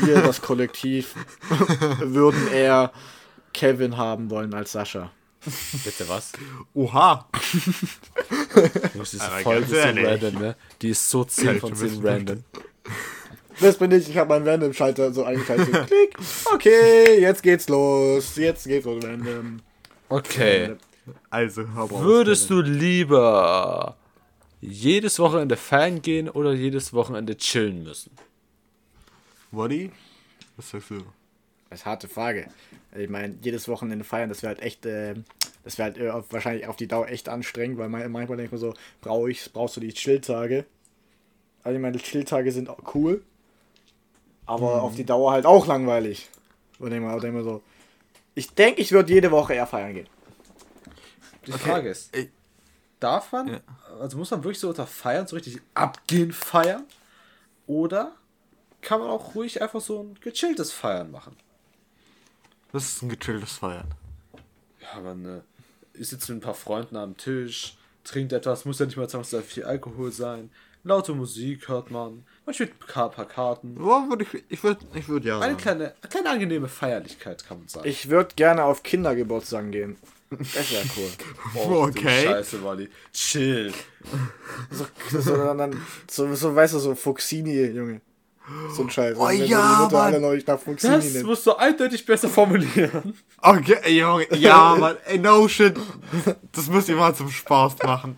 Wir, das Kollektiv, würden eher Kevin haben wollen als Sascha. Bitte was? Oha. Du musst diese Aber Folge ist so random, ne? Die ist so 10 von du 10 bist random. Das bin ich, ich habe meinen Random-Schalter so eingeschaltet. Klick. Okay, jetzt geht's los. Jetzt geht's los, Random. Okay. Also, Würdest du lieber jedes Wochenende feiern gehen oder jedes Wochenende chillen müssen? Woddy? Was sagst du? Das ist eine harte Frage. Ich meine, jedes Wochenende feiern, das wäre halt echt, äh, das wäre halt äh, wahrscheinlich auf die Dauer echt anstrengend, weil man, manchmal denkt man so, brauch ich, brauchst du die Chilltage? Also ich meine, Chilltage sind auch cool, aber auf die Dauer halt auch langweilig. Und ich mal, denk mal so, ich denke, ich würde jede Woche eher feiern gehen. Die Frage ist, darf man, Ja. also muss man wirklich so unter Feiern so richtig abgehen feiern? Oder kann man auch ruhig einfach so ein gechilltes Feiern machen? Das ist ein gechilltes Feiern. Ja, man äh, ist jetzt mit ein paar Freunden am Tisch, trinkt etwas, muss ja nicht mal zwangsläufig viel Alkohol sein. Laute Musik hört man, man spielt ein paar paar Karten. Ja, würd ich ich würde ich würd ja Eine kleine, eine kleine angenehme Feierlichkeit, kann man sagen. Ich würde gerne auf Kindergeburtstagen gehen. Das wäre cool. Oh, du okay. Scheiße, Wally. Chill. So, so, dann, so, so, weißt du, so Fuxini, Junge. So ein Scheiß. Oh Wenn ja, Mann. alle neulich nach Fuxini Das nimmt. musst du eindeutig besser formulieren. Okay, Junge, ja, Mann, ey, no shit. Das müsst ihr mal zum Spaß machen.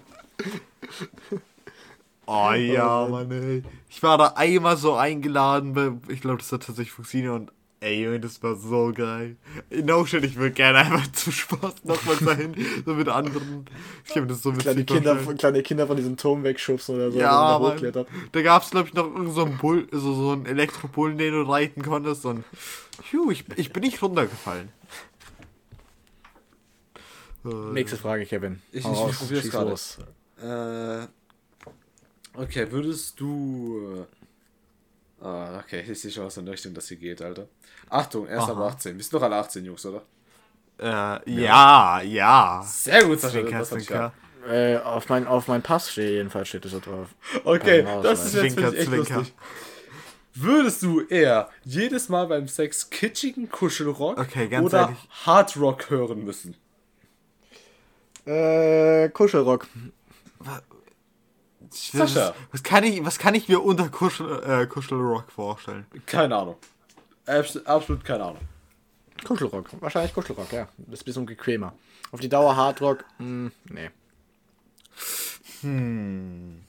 Oh ja, Mann, ey. Ich war da einmal so eingeladen, bei- ich glaube, das war tatsächlich Fuxine und Ey, Junge, das war so geil. No shit, ich würde gerne einfach zum Spaß nochmal dahin, so mit anderen. Ich habe das so mit Kleine Kinder, von- kleine Kinder von diesem Turm wegschubsen oder so. Ja, wenn man da aber hochklettert. da gab es, glaube ich, noch irgend so einen Bull, so, so einen Elektropullen, den du reiten konntest. Und phew, ich, ich bin nicht runtergefallen. Nächste Frage, Kevin. Ich- ich- ich probier's schieß gerade. los. Äh, okay, würdest du. äh, Ah, okay, ich sehe schon aus in der Richtung, dass sie geht, Alter. Achtung, erst ab Aha. 18. Wir sind doch alle 18, Jungs, oder? Äh, ja, ja. Sehr gut, Sascha. Zwinker, das ich Zwinker. Äh, auf, mein, auf mein Pass steht jedenfalls steht es so drauf. Okay, das ist jetzt Zwinker, echt Zwinker. lustig. Würdest du eher jedes Mal beim Sex kitschigen Kuschelrock Okay, ganz oder ehrlich. Hardrock hören müssen? Äh, Kuschelrock. Ich- Sascha. Was, was, kann ich, was kann ich mir unter Kuschel, äh, Kuschelrock vorstellen? Keine Ahnung. Abs absolut keine Ahnung. Kuschelrock. Wahrscheinlich Kuschelrock, ja. Das ist ein bisschen bequemer. Auf die Dauer Hardrock, mh, nee. Hm.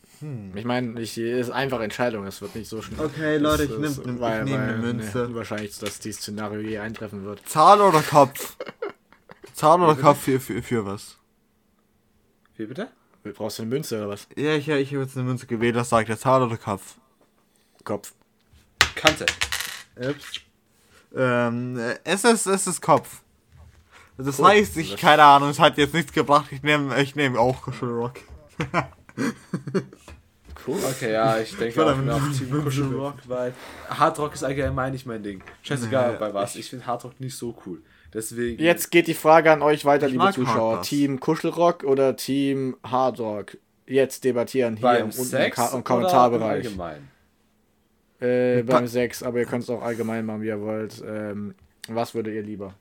Ich meine, ich ist einfache Entscheidung, es wird nicht so schnell. Okay, Leute, ich ist- nehm- nehm eine weil, Münze. Nee, unwahrscheinlich, dass dieses Szenario je eintreffen wird. Zahl oder Kopf? Zahl oder Kopf für, für, für was? Wie bitte? Brauchst du eine Münze oder was? Ja, ich, ich habe jetzt eine Münze gewählt, das sagt der Zahl oder Kopf? Kopf. Kante. Ähm, äh, es ist, es ist Kopf. Das Cool. heißt, ich, keine Ahnung, es hat jetzt nichts gebracht, ich nehme ich nehm auch Kuschelrock. Cool. Okay, ja, ich denke auch mehr auf Münze Team Kuschelrock, weil Hardrock ist allgemein nicht mein Ding. Scheißegal Nee, bei was. Ich finde Hardrock nicht so cool. Deswegen. Jetzt geht die Frage an euch weiter, Ich liebe Zuschauer. Hardbass. Team Kuschelrock oder Team Hardrock? Jetzt debattieren hier beim unten im, Sex Ka im Kommentarbereich. Allgemein? Äh, beim Sex, aber ihr könnt es auch allgemein machen, wie ihr wollt. Ähm, was würdet ihr lieber?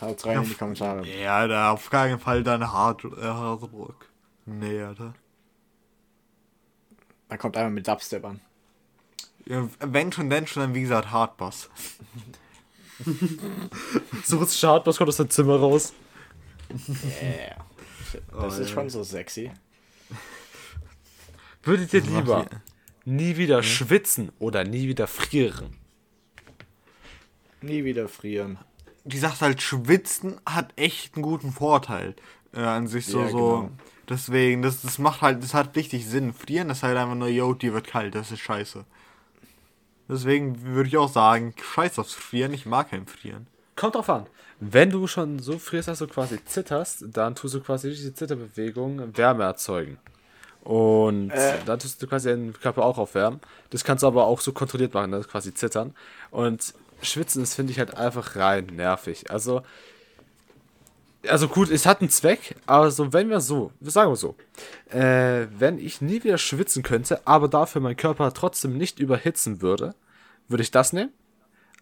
Haut rein in die Kommentare. Ja, da auf keinen Fall dann Hard, äh, Hardrock. Nee, Alter. Dann kommt einmal mit Dubstep an. Ja, wenn schon, denn schon, dann wie gesagt Hardbass. So was Hardbass kommt aus dem Zimmer raus. Yeah. Das Oh, ist ja. schon so sexy. Würdet ihr lieber nie wieder schwitzen oder nie wieder frieren? Nie wieder frieren. Die sagt halt, Schwitzen hat echt einen guten Vorteil. Äh, an sich so, Ja, so. genau. Deswegen, das, das macht halt, das hat richtig Sinn. Frieren ist halt einfach nur, yo, die wird kalt, das ist scheiße. Deswegen würde ich auch sagen, scheiß aufs Frieren, ich mag kein Frieren. Kommt drauf an. Wenn du schon so frierst, dass du quasi zitterst, dann tust du quasi durch diese Zitterbewegung Wärme erzeugen. Und dann tust du quasi deinen Körper auch aufwärmen. Das kannst du aber auch so kontrolliert machen, das quasi zittern. Und schwitzen ist, finde ich, halt einfach rein nervig. Also, also gut, es hat einen Zweck, aber so, wenn wir so, sagen wir so, äh, wenn ich nie wieder schwitzen könnte, aber dafür mein Körper trotzdem nicht überhitzen würde, würde ich das nehmen.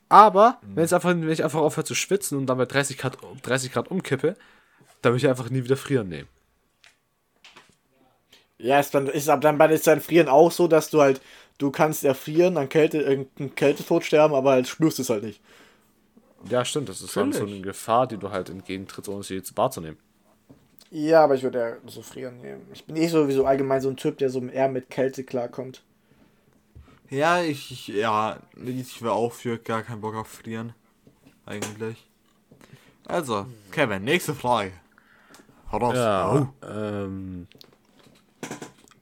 Aber wenn, es einfach, wenn ich einfach aufhöre zu schwitzen und dann bei 30 Grad, 30 Grad umkippe, dann würde ich einfach nie wieder frieren nehmen. Ja, ist dann, ist, aber dann bei ist dein Frieren auch so, dass du halt, du kannst erfrieren, an Kälte, irgendeinen Kältetod sterben, aber halt spürst es halt nicht. Ja, stimmt, das ist dann so eine Gefahr, die du halt entgegentrittst, ohne sie jetzt wahrzunehmen. Ja, aber ich würde ja so frieren nehmen. Ich bin nicht sowieso allgemein so ein Typ, der so eher mit Kälte klarkommt. Ja, ich, ich ja, ich wäre auch für gar keinen Bock auf Frieren. Eigentlich. Also, Kevin, nächste Frage. Raus. Ja. Ähm,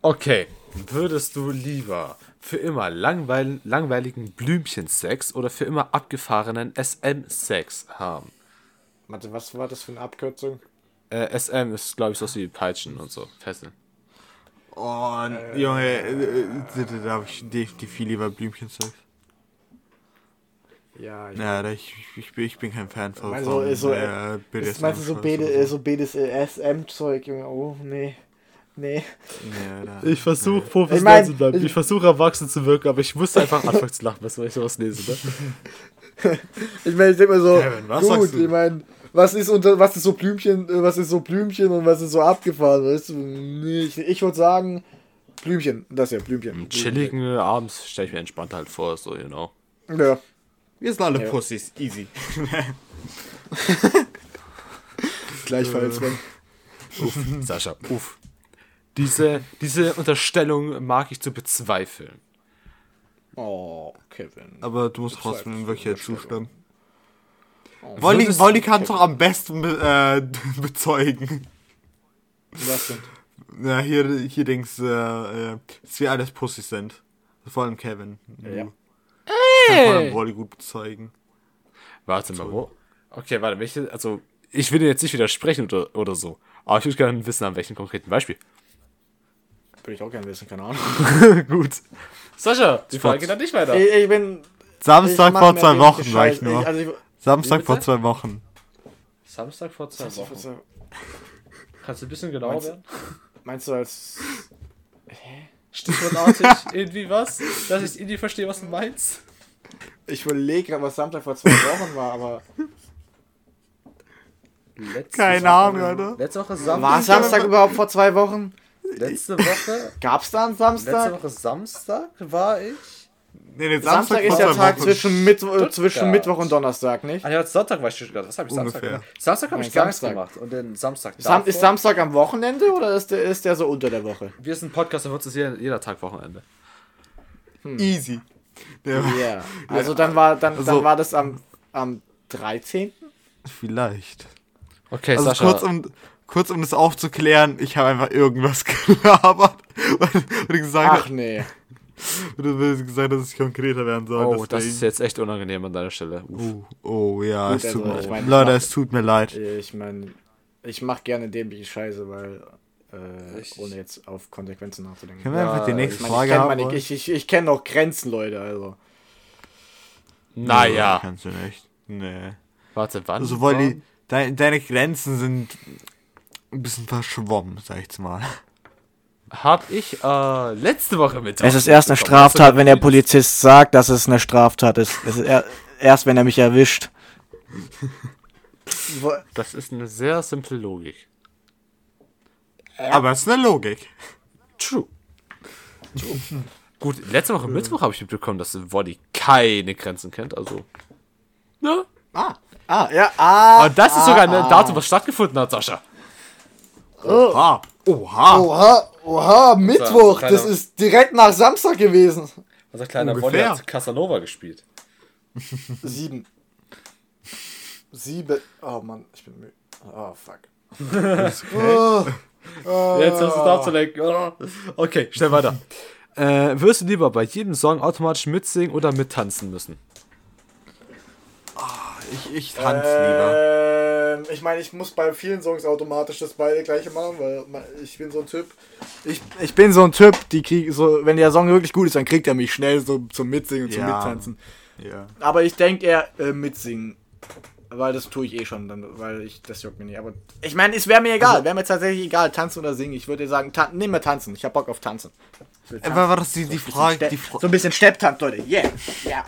okay. Würdest du lieber für immer langweil langweiligen Blümchensex oder für immer abgefahrenen SM-Sex haben? Warte, was war das für eine Abkürzung? Äh, SM ist, glaube ich, so wie Peitschen und so. Fesseln. Oh, Junge, äh, äh, da habe ich definitiv viel lieber Blümchensex. Ja, ich Ja, da ich, ich, bin- ich bin kein Fan von. Also, von, so, äh, Das meinst du so, BDSM BD, äh, so BDSM-Zeug, Junge? Oh, nee. Nee. Nee, Ich versuche Ich professionell mein, zu bleiben. ich- Ich versuche erwachsen zu wirken, aber ich musste einfach anfangen zu lachen, weil ich sowas lese. Ne? Ich meine, ich denke mal so, Kevin, was gut, ich meine, was ist unter, was ist so Blümchen, äh, was ist so Blümchen und was ist so abgefahren, weißt du? Nee, ich, ich würde sagen, Blümchen, das ja, Blümchen. Chilligen abends stelle ich mir entspannt halt vor, so, you know. Ja. Wir sind alle Ja. Pussys, easy. Gleichfalls, wenn. Sascha, uff. Diese, diese Unterstellung mag ich zu bezweifeln. Oh, Kevin. Aber du musst trotzdem wirklich Überstellung. zustimmen. Oh, Wolli, Wolli kann es doch am besten be äh, bezeugen. Was denn? Ja, hier, hier denkst äh, äh, dass wir alles Pussys sind. Vor allem Kevin. Ja. Kann vor allem Wolli gut bezeugen. Warte mal, wo? Okay, warte, welche, also, ich will dir jetzt nicht widersprechen oder, oder so. Aber ich würde gerne wissen, an welchem konkreten Beispiel. Würde ich auch gerne wissen, keine Ahnung. Gut. Sascha, die Frage geht dann nicht weiter. Ich, ich bin. Samstag ich vor zwei Wochen war ich nur. Ich, also ich, Samstag vor zwei Wochen. Samstag vor zwei Wochen. meinst, du, Kannst du ein bisschen genauer Meinst- werden? meinst du als. Stichwortartig irgendwie was? Dass ich irgendwie verstehe, was du meinst. Ich überlege gerade, was Samstag vor zwei Wochen war, aber. Letzte Keine Ahnung, Alter. Letzte Woche Samstag. War Samstag überhaupt vor zwei Wochen? Letzte Woche. Gab's da einen Letzte Samstag? Woche Samstag war ich. Nee, nee, Samstag ist vor der Tag zwischen, Mittwo äh, zwischen Stuttgart. Mittwoch und Donnerstag, nicht? Ah ja, Sonntag war ich Stuttgart. Was habe ich Samstag Ungefähr. gemacht? Samstag habe ich gar nichts Samstag. gemacht. Und den Samstag Sam ist Samstag am Wochenende oder ist der, ist der so unter der Woche? Wir sind ein Podcast, da wird es jeder, jeder Tag Wochenende. Easy. Der, Ja. Also dann war dann, dann Also- war das am, am 13. Vielleicht. Okay, Also Sascha. kurz um, kurz um das aufzuklären, ich habe einfach irgendwas gelabert und, gesagt, Ach nee. und du hast gesagt, dass es konkreter werden soll. oh, das deswegen. ist jetzt echt unangenehm an deiner Stelle. Uff. Oh, ja, Gut, es tut also, mir, ich mein, Leute, ich es tut mir leid. Ich meine, ich mache gerne dämliche Scheiße, weil äh, Ich- ohne jetzt auf Konsequenzen nachzudenken. Können wir Ja, einfach die ich nächste Ich, meine, ich Frage kenne haben? meine, wollen? ich, ich, ich kenn noch Grenzen, Leute, also. Naja. Kannst du nicht. Nee. Warte, wann? Also, Wolli, dein, deine Grenzen sind ein bisschen verschwommen, sag ich jetzt mal. Hab ich äh, letzte Woche mit. Es ist erst eine Straftat, wenn der Polizist sagt, dass es eine Straftat ist. Es ist er, erst, wenn er mich erwischt. Das ist eine sehr simple Logik. Aber es ist eine Logik. True. Gut, letzte Woche Mittwoch habe ich mitbekommen, dass Woddy keine Grenzen kennt, also. Ne? Ah, ah, ja, ah. Und das ist sogar ein Datum, was stattgefunden hat, Sascha. Oha. Oha. Oha, oha, Mittwoch. kleiner- Das ist direkt nach Samstag gewesen. Unser kleiner Ungefähr. hat Casanova gespielt. Sieben. Sieben. Oh Mann, ich bin müde. Oh, fuck. Jetzt hast du da zu lenken. Oh. Okay, schnell weiter. Äh, wirst du lieber bei jedem Song automatisch mitsingen oder mittanzen müssen? Ich, ich tanze lieber. Ähm, ich meine, ich muss bei vielen Songs automatisch das beide gleiche machen, weil ich bin so ein Typ. Ich, ich bin so ein Typ, die krieg so, wenn der Song wirklich gut ist, dann kriegt er mich schnell so zum Mitsingen und zum Ja. Mittanzen. Ja. Aber ich denke eher äh, mitsingen. Weil das tue ich eh schon, dann, weil ich das juckt mir nicht. Aber ich meine, es wäre mir egal, wäre mir tatsächlich egal, tanzen oder singen. Ich würde sagen, tan nimm mal tanzen. Ich hab Bock auf tanzen. Tanzen. Aber war das die, die So Frage? Die, Fra so ein bisschen Stepptanz, Leute. Yeah. Ja.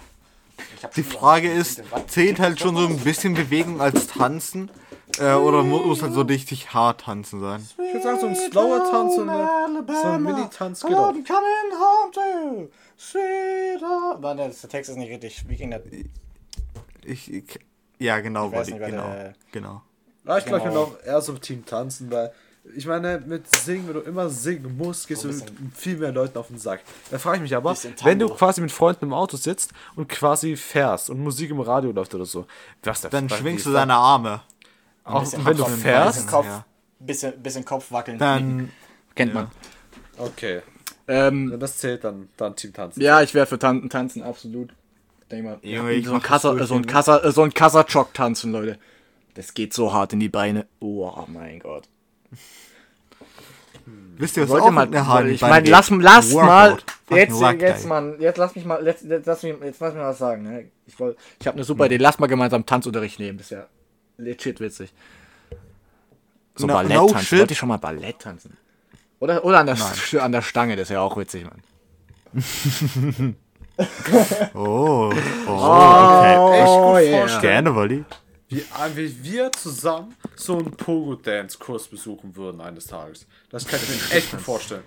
Die Frage ist, zählt halt schon so ein bisschen Bewegung als Tanzen? Äh, oder mu- muss halt so richtig hart tanzen sein? Ich würde sagen, so ein slower Tanz und so ein Mini-Tanz geht auch. I'm coming home to sweet home. Warte, der Text ist nicht richtig. Wie ging das? Ich, ich ja, genau, Ich weiß nicht, genau. der- genau. Ja, ich glaube, ich bin auch eher so im Team tanzen, weil ich meine, mit Singen, wenn du immer singen musst, gehst du mit viel mehr Leuten auf den Sack. Da frage ich mich aber, wenn du quasi mit Freunden im Auto sitzt und quasi fährst und Musik im Radio läuft oder so, was der Dann schwingst du deine Arme. Auch wenn du fährst? Bisschen Kopf, Ja. bisschen, bisschen Kopf wackeln. Dann, Kennt man. Okay, Ähm, das zählt, dann, dann Team tanzen. ja, ich wäre für Tanzen, tanzen, absolut. Denk mal. Junge, ich so ein durch, so ein äh, so ein Kassa-Chock tanzen, Leute. Das geht so hart in die Beine. Oh mein Gott. Wisst ihr, was Sollte auch mal, mit einer Hand ich meine, lass, lass mal, jetzt, jetzt, Mann, jetzt lass mich mal, jetzt, jetzt, lass mich, jetzt lass mich mal was sagen. Ne? Ich, ich habe eine super Idee. Lass mal gemeinsam Tanzunterricht nehmen. Das ist ja legit witzig. So No- Ballett no tanzen. shit. Wollte ich schon mal Ballett tanzen? Oder, oder an, der, an der Stange, das ist ja auch witzig, Mann. Oh, oh, okay. Oh, gut yeah. vorstellen. Gerne, Wolli. Wie, äh, wie wir zusammen so einen Pogo-Dance-Kurs besuchen würden eines Tages. Das kann ich mir echt gut vorstellen.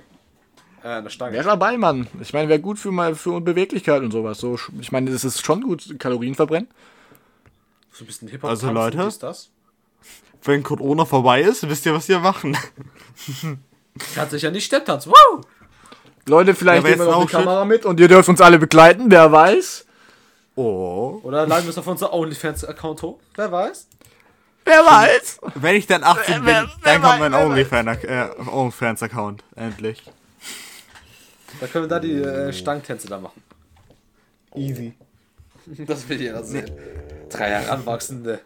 Äh. Wäre dabei, Mann. Ich meine, wäre gut für, mal, für Beweglichkeit und sowas. So, ich meine, das ist schon gut, Kalorien verbrennen. So ein bisschen Hip-Hop. Also, tanzen, Leute? dies, das. Wenn Corona vorbei ist, wisst ihr, was wir machen. Kann sich ja nicht Stepptanz. Wow! Leute, vielleicht Ja, nehmen wir noch eine. Kamera mit und ihr dürft uns alle begleiten, wer weiß. Oh. Oder laden wir es auf unser OnlyFans-Account hoch? Wer weiß? Wer weiß. Wenn ich dann 18 bin, Wer- wer dann kommt mein wer äh, OnlyFans-Account. Endlich. Da können wir da die äh, Stangtänze da machen. Easy. Das will jeder sehen. Drei Heranwachsende,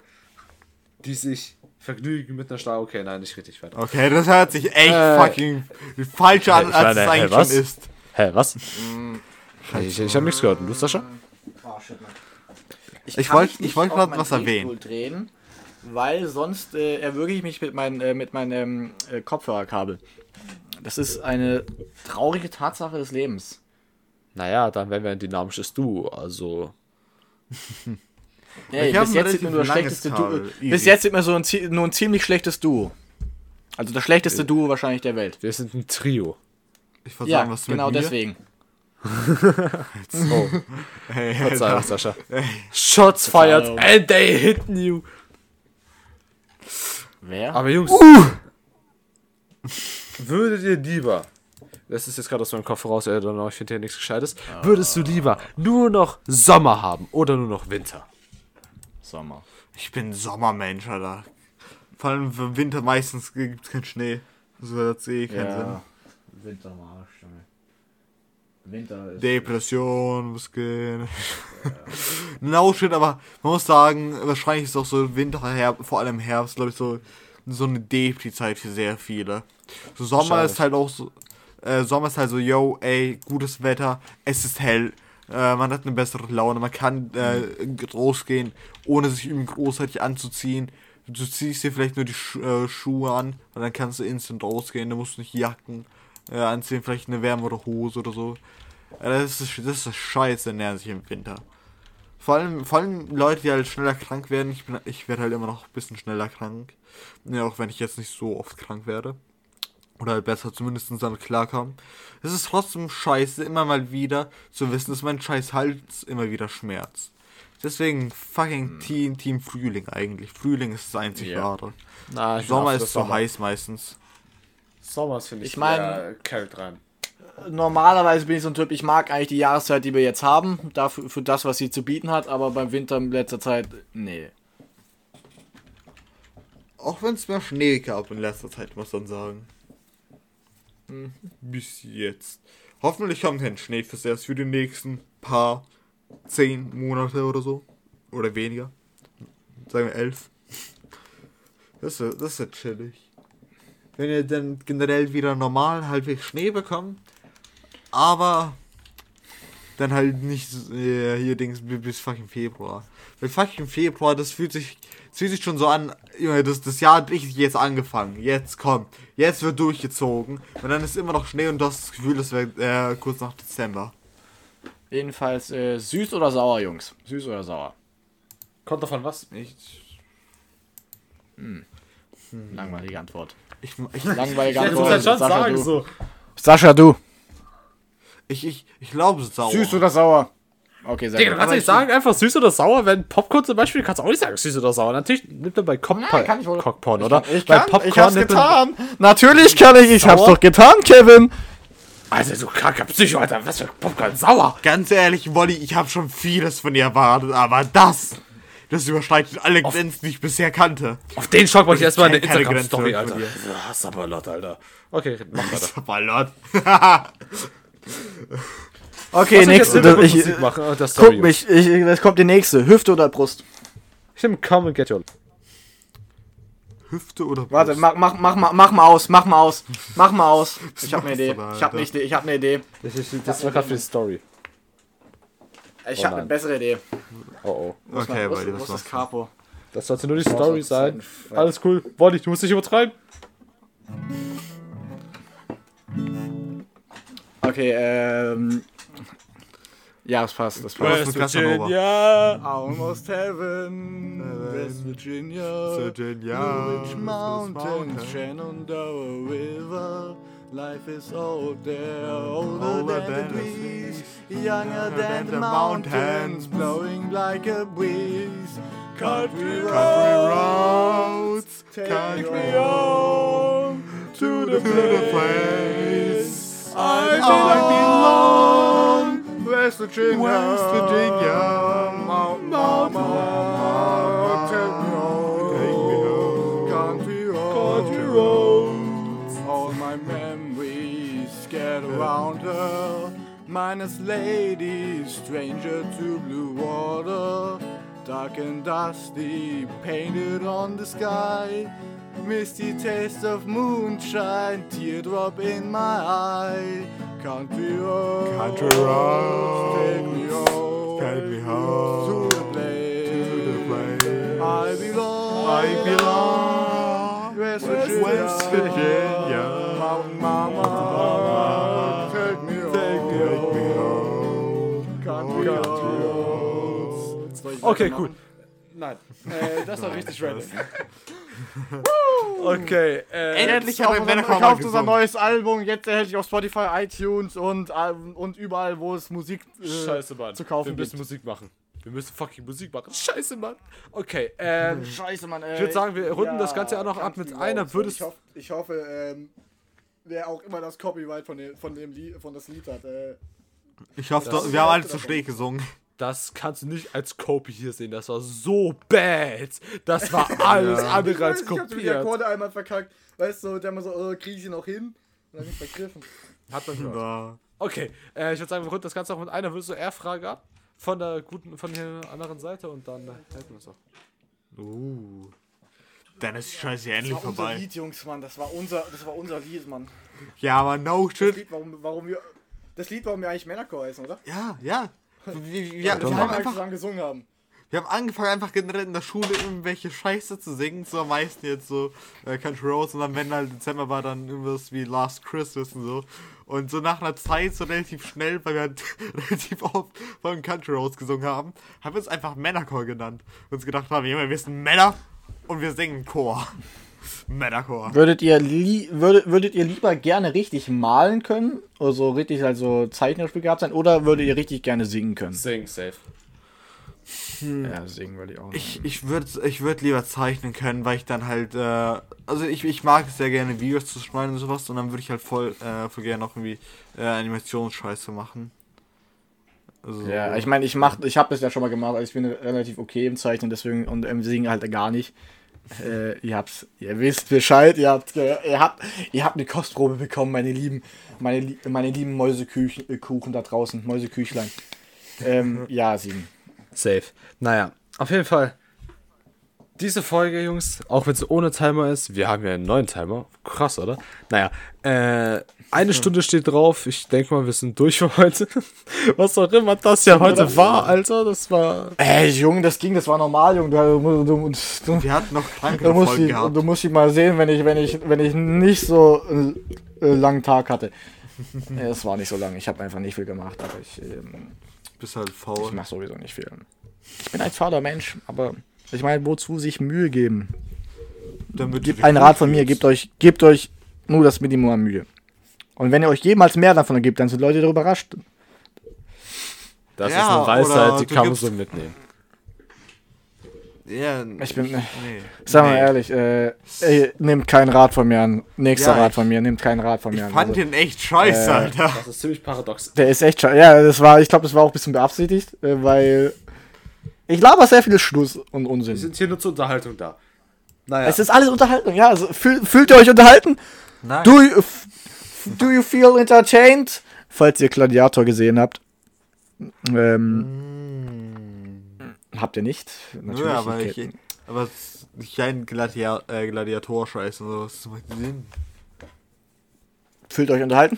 die sich vergnügen mit einer Stange. Okay, nein, nicht richtig weiter. Okay, das hört sich echt Äh. fucking falscher an, Ich als meine, es eigentlich was? schon ist. Hä, was? Ich, ich habe nichts gehört. Und du, Sascha? Ich wollt- mich nicht ich wollt auf grad mein was erwähnen. Weil sonst äh, erwürge ich mich mit, mein, äh, mit meinem äh, Kopfhörerkabel. Das ist eine traurige Tatsache des Lebens. Naja, dann wären wir ein dynamisches Duo. Also, Ey, Ich hab bis ein jetzt sieht man nur schlechteste Duo. Bis jetzt sieht man so ein, nur ein ziemlich schlechtes Duo. Also das schlechteste Duo wahrscheinlich der Welt. wir sind ein Trio. Ich wollte Ja, sagen, was genau mit mir? deswegen. Oh, Hey, Verzeihung. Sascha. Shots fired and they hit you. Wer? Aber Jungs, würdet ihr lieber, das ist jetzt gerade aus meinem Kopf raus, äh, ich finde hier nichts Gescheites, würdest du lieber nur noch Sommer haben oder nur noch Winter? Sommer. Ich bin Sommermensch, Alter. Vor allem im Winter meistens gibt es keinen Schnee. So hat eh keinen Ja. Winter am Arsch. Winter ist. Depression, was geht. no shit, aber man muss sagen, wahrscheinlich ist auch so Winter, Herbst, vor allem Herbst, glaube ich, so, so eine Depri-Zeit für sehr viele. So Sommer Schade. ist halt auch so, äh, Sommer ist halt so, yo, ey, gutes Wetter, es ist hell, äh, man hat eine bessere Laune, man kann äh, rausgehen, ohne sich irgendwie großartig anzuziehen. Du ziehst dir vielleicht nur die Schu äh, Schuhe an und dann kannst du instant rausgehen, du musst nicht Jacken äh, anziehen, vielleicht eine wärmere Hose oder so. Das ist, das ist scheiße, ernähren sich im Winter. Vor allem, vor allem Leute, die halt schneller krank werden. Ich, bin, ich werde halt immer noch ein bisschen schneller krank. Ja, auch wenn ich jetzt nicht so oft krank werde. Oder halt besser zumindest damit klarkommen. Es ist trotzdem scheiße, immer mal wieder zu wissen, dass mein scheiß Hals immer wieder schmerzt. Deswegen fucking Team, Team Frühling eigentlich. Frühling ist das einzig Ja. wahre. Na, Sommer für ist so heiß meistens. Sommers finde ich, Ich mein- eher carried rein. Normalerweise bin ich so ein Typ, ich mag eigentlich die Jahreszeit, die wir jetzt haben, dafür, für das, was sie zu bieten hat, aber beim Winter in letzter Zeit, nee. Auch wenn es mehr Schnee gab in letzter Zeit, muss man sagen. Hm, Bis jetzt. Hoffentlich kommt kein Schnee fürs erst für die nächsten paar zehn Monate oder so. Oder weniger. Sagen wir elf. Das ist, das ist chillig. Wenn ihr dann generell wieder normal halbwegs Schnee bekommt, aber dann halt nicht äh, hier Dings bi- bis fucking Februar. Weil fucking Februar, das fühlt sich, das fühlt sich schon so an, Junge, das, das Jahr hat richtig jetzt angefangen. Jetzt kommt. Jetzt wird durchgezogen. Und dann ist immer noch Schnee und du hast das Gefühl, das wäre äh, kurz nach Dezember. Jedenfalls äh, süß oder sauer, Jungs? Süß oder sauer? Kommt davon was? Ich, Langweilige Antwort. ich, ich, Langweilige du Antwort. musst halt schon Sascha, sagen, du. so. Sascha, du. Ich, ich, ich glaube sauer. Süß oder sauer? Okay, sehr Digga, du gut. kannst nicht sagen, einfach süß oder sauer, wenn Popcorn zum Beispiel, kannst du auch nicht sagen süß oder sauer. Natürlich nimmt man bei Cockporn, kann ich wohl. Cockporn oder? Ich bei kann, Popcorn ich hab's getan. Natürlich kann ich, ich hab's Sauer? doch getan, Kevin. Alter, du kranker Psycho, Alter, was für Popcorn, sauer. Ganz ehrlich, Wolli, ich habe schon vieles von dir erwartet, aber das, das überschreitet alle Grenzen, die ich bisher kannte. Auf den Schock wollte ich erstmal eine Instagram-Story, Alter. laut, Alter. Okay, mach weiter. Ballert. Okay, nächste. Das, ich, Musik machen, äh, das guck mich, ich, es kommt die nächste. Hüfte oder Brust? Ich nehme Come and Get Your... Hüfte oder Brust? Warte, mach, mach, mach, mach, mach mal aus, mach mal aus, mach mal aus. Ich hab eine machst Idee. Ich hab eine Alter? Idee. Ich hab eine Idee. Das, ist- das war gerade für die Story. Ich Oh hab eine bessere Idee. Oh oh. Okay, Wolli, ist, wo was ist das? Capo? Das sollte nur die Story das sein. Alles cool. Wolli, du musst nicht übertreiben. Okay, ähm. Ja, das passt, das passt. West Virginia. Almost heaven, West Virginia, Virginia, Blue Ridge Mountains, Mountains. Shenandoah River. Life is old there, older, Older than, than the the trees, trees, younger than the mountains, blowing like a breeze. Country Country roads, roads, take country me home to the to the place I I Virginia. West Virginia. Mount me home. Country roads. All my memories get around her. Minus lady, stranger to blue water. Dark and dusty, painted on the sky. Misty taste of moonshine, teardrop in my eye. Country roads, Country roads, take me home, take me home to the place, to the place I belong. I belong. West West Virginia, West Virginia. Mountain Mama, take me home, Take me home. Country roads. Okay, cool. Nein, äh, das war richtig random. Okay, äh, Endlich ein unser, kauft unser neues Album, jetzt erhältlich auf Spotify, iTunes und, äh, und überall, wo es Musik äh, Scheiße, Mann. zu kaufen Wir müssen gibt. Musik machen. Wir müssen fucking Musik machen. Scheiße, Mann. Okay, ähm, Scheiße, Mann, ey. Ich würd sagen, wir runden das Ganze ja noch ab mit einer würdest- Ich, hoff, ich hoffe, ähm, wer auch immer das Copyright von dem, von dem Lied, von das Lied hat, äh, Ich hoffe, wir haben alle zu schräg gesungen. Das kannst du nicht als Copy hier sehen. Das war so bad. Das war alles andere als ich hab die kopiert. Akkorde einmal verkackt. Weißt du, der mal so, oh, krieg ich sie noch hin? Und dann nicht vergriffen. Hat man gehört. Da. Okay, äh, ich würde sagen, wir runden das Ganze auch mit einer würdest du eher Frage ab. Von der guten, von der anderen Seite und dann äh, halten wir es auch. Uh. Dann ist die Scheiße ja Das endlich war unser vorbei. Lied, Jungs, Mann. Das war unser, das war unser Lied, Mann. Ja, aber no Das shit. Lied, warum, warum wir, das Lied, warum wir eigentlich Männerchor heißen, oder? Ja, ja. Wir, wir, wir, haben einfach gesungen haben. wir haben angefangen, einfach generell in der Schule irgendwelche Scheiße zu singen. So am meisten jetzt so äh, Country Roads und dann, wenn halt Dezember war, dann irgendwas wie Last Christmas und so. Und so nach einer Zeit, so relativ schnell, weil wir halt relativ oft von Country Roads gesungen haben, haben wir uns einfach Männerchor genannt. Und uns gedacht haben, wir sind Männer und wir singen Chor. Männerchor. Würdet ihr, li würdet, würdet ihr lieber gerne richtig malen können? Also richtig also zeichnerisch begabt sein? Oder würdet ihr richtig gerne singen können? Sing, safe. Ja, singen würde ich auch. Ich, ich würde ich würd lieber zeichnen können, weil ich dann halt, äh, also ich, ich mag es sehr gerne, Videos zu schneiden und sowas und dann würde ich halt voll, äh, voll gerne noch irgendwie äh, Animationsscheiße machen. Also, Ja, ich meine, ich mach, ich habe das ja schon mal gemacht, also ich bin relativ okay im Zeichnen, deswegen und im Singen halt gar nicht. Äh, ihr habt's, ihr wisst Bescheid, ihr habt, ihr habt, ihr habt eine Kostprobe bekommen, meine lieben, meine, meine lieben Mäuseküchen, äh, da draußen, Mäuseküchlein. ähm, ja, sieben. Safe. Naja, auf jeden Fall. Diese Folge, Jungs, auch wenn es ohne Timer ist, wir haben ja einen neuen Timer. Krass, oder? Naja, äh, eine Stunde steht drauf. Ich denke mal, wir sind durch für heute. Was auch immer das ja heute war, Alter. Das war. Ey, Junge, das ging, das war normal, Junge. Du, du, du, du, Wir hatten noch du, musst die, gehabt. du musst die mal sehen, wenn ich, wenn ich, wenn ich nicht so einen äh, langen Tag hatte. Äh, Es war nicht so lang, ich habe einfach nicht viel gemacht, aber ich. Ähm, Bist halt Ich faul. mache sowieso nicht viel. Ich bin ein fauler Mensch, aber ich meine, wozu sich Mühe geben? Damit Gebt dich ein gut Rat von mir, gebt euch, gebt euch nur das Minimum an Mühe. Und wenn ihr euch jemals mehr davon gebt, dann sind Leute darüber überrascht. Das Ja, ist eine Weisheit, die du kann man so mitnehmen. Ja, Ich bin, nee. sag mal Nee. ehrlich, äh, ey, nehmt keinen Rat von mir an. Nächster Ja, Rat ich- von mir, nehmt keinen Rat von Ich mir an. fand Also, den echt scheiße, äh, Alter. Das ist ziemlich paradox. der ist echt scheiße. Ja, das war, ich glaube, das war auch ein bisschen beabsichtigt, äh, weil ich laber sehr viel Schluss und Wir Unsinn. sind hier nur zur Unterhaltung da. Naja. Es ist alles Unterhaltung, ja. Also fühl, fühlt ihr euch unterhalten? Nein. Do you, do you feel entertained? Falls ihr Gladiator gesehen habt. Ähm, Habt ihr nicht? Nö, aber okay. ich, aber es ist kein Gladia äh, Gladiator-Scheiß oder was. Das macht Sinn. Fühlt ihr euch unterhalten?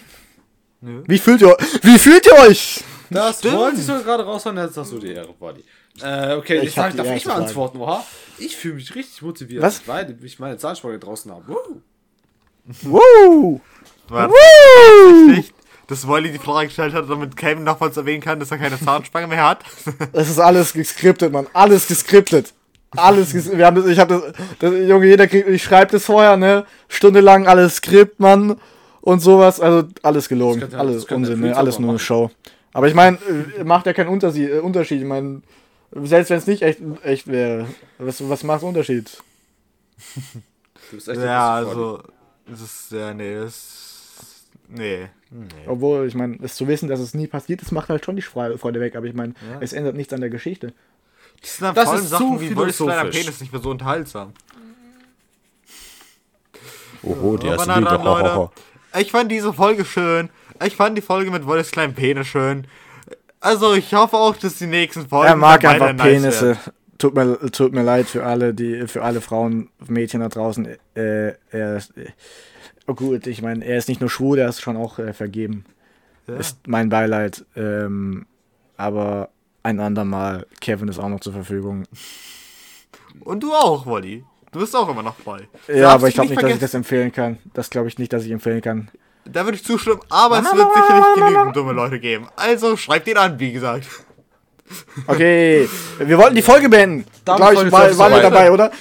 Nö. Wie fühlt ihr, wie fühlt ihr euch? Das Stimmt. wollte ich so gerade raushauen, jetzt hast du die Ehre, Buddy. Äh, okay, Ich ich, hab sag, darf ich mal sagen. antworten, oha? Ich fühle mich richtig motiviert, Was? weil ich meine Zahnspange draußen habe. Woo. Woo! War Woo! dass Wolli die Frage gestellt hat, damit Kevin nochmals erwähnen kann, dass er keine Zahnspange mehr hat. Es ist alles geskriptet, Mann. Alles geskriptet. Alles ges wir haben das, ich habe das, das, Junge, jeder kriegt, ich schreibe das vorher, ne? Stundenlang alles Skript, Mann. Und sowas, also alles gelogen. Könnte- alles Unsinn, ne? Alles nur eine. Show. Aber ich meine, macht ja keinen Unterschied. Äh, Unterschied. Ich meine, selbst wenn es nicht echt, echt wäre, was, was macht Unterschied? Du bist echt ja, also. Das ist, ja, nee, das. Nee. nee. Obwohl, ich meine, es zu wissen, dass es nie passiert ist, macht halt schon die Freude weg. Aber ich meine, Ja. es ändert nichts an der Geschichte. Das sind dann Das vor allem ist Sachen zu wie Wolltest kleiner. Penis nicht mehr so unterhaltsam. Oho, die erste Leute. Ich fand diese Folge schön. Ich fand die Folge mit Wolltest kleinen Penis schön. Also ich hoffe auch, dass die nächsten Folgen Er mag einfach nice Penisse. werden. Tut mir, tut mir leid für alle, die, für alle Frauen, Mädchen da draußen. Äh, er ist, oh gut, ich meine, er ist nicht nur schwul, er ist schon auch äh, vergeben. Ja. Ist mein Beileid. Ähm, aber ein andermal, Kevin ist auch noch zur Verfügung. Und du auch, Wolli. Du bist auch immer noch frei. Ja, Darfst aber ich glaube nicht, dass ich das empfehlen kann. Das glaube ich nicht, dass ich empfehlen kann. Da würde ich zustimmen, aber es wird sicherlich genügend dumme Leute geben. Also schreibt ihn an, wie gesagt. Okay, wir wollten die Folge beenden. Dann Glaube ich, war, waren wir dabei, oder?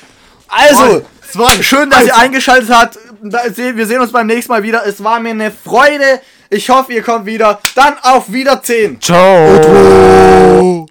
Also, Es war schön, dass ihr eingeschaltet habt. Wir sehen uns beim nächsten Mal wieder. Es war mir eine Freude. Ich hoffe, ihr kommt wieder. Dann auf Wiedersehen. Ciao.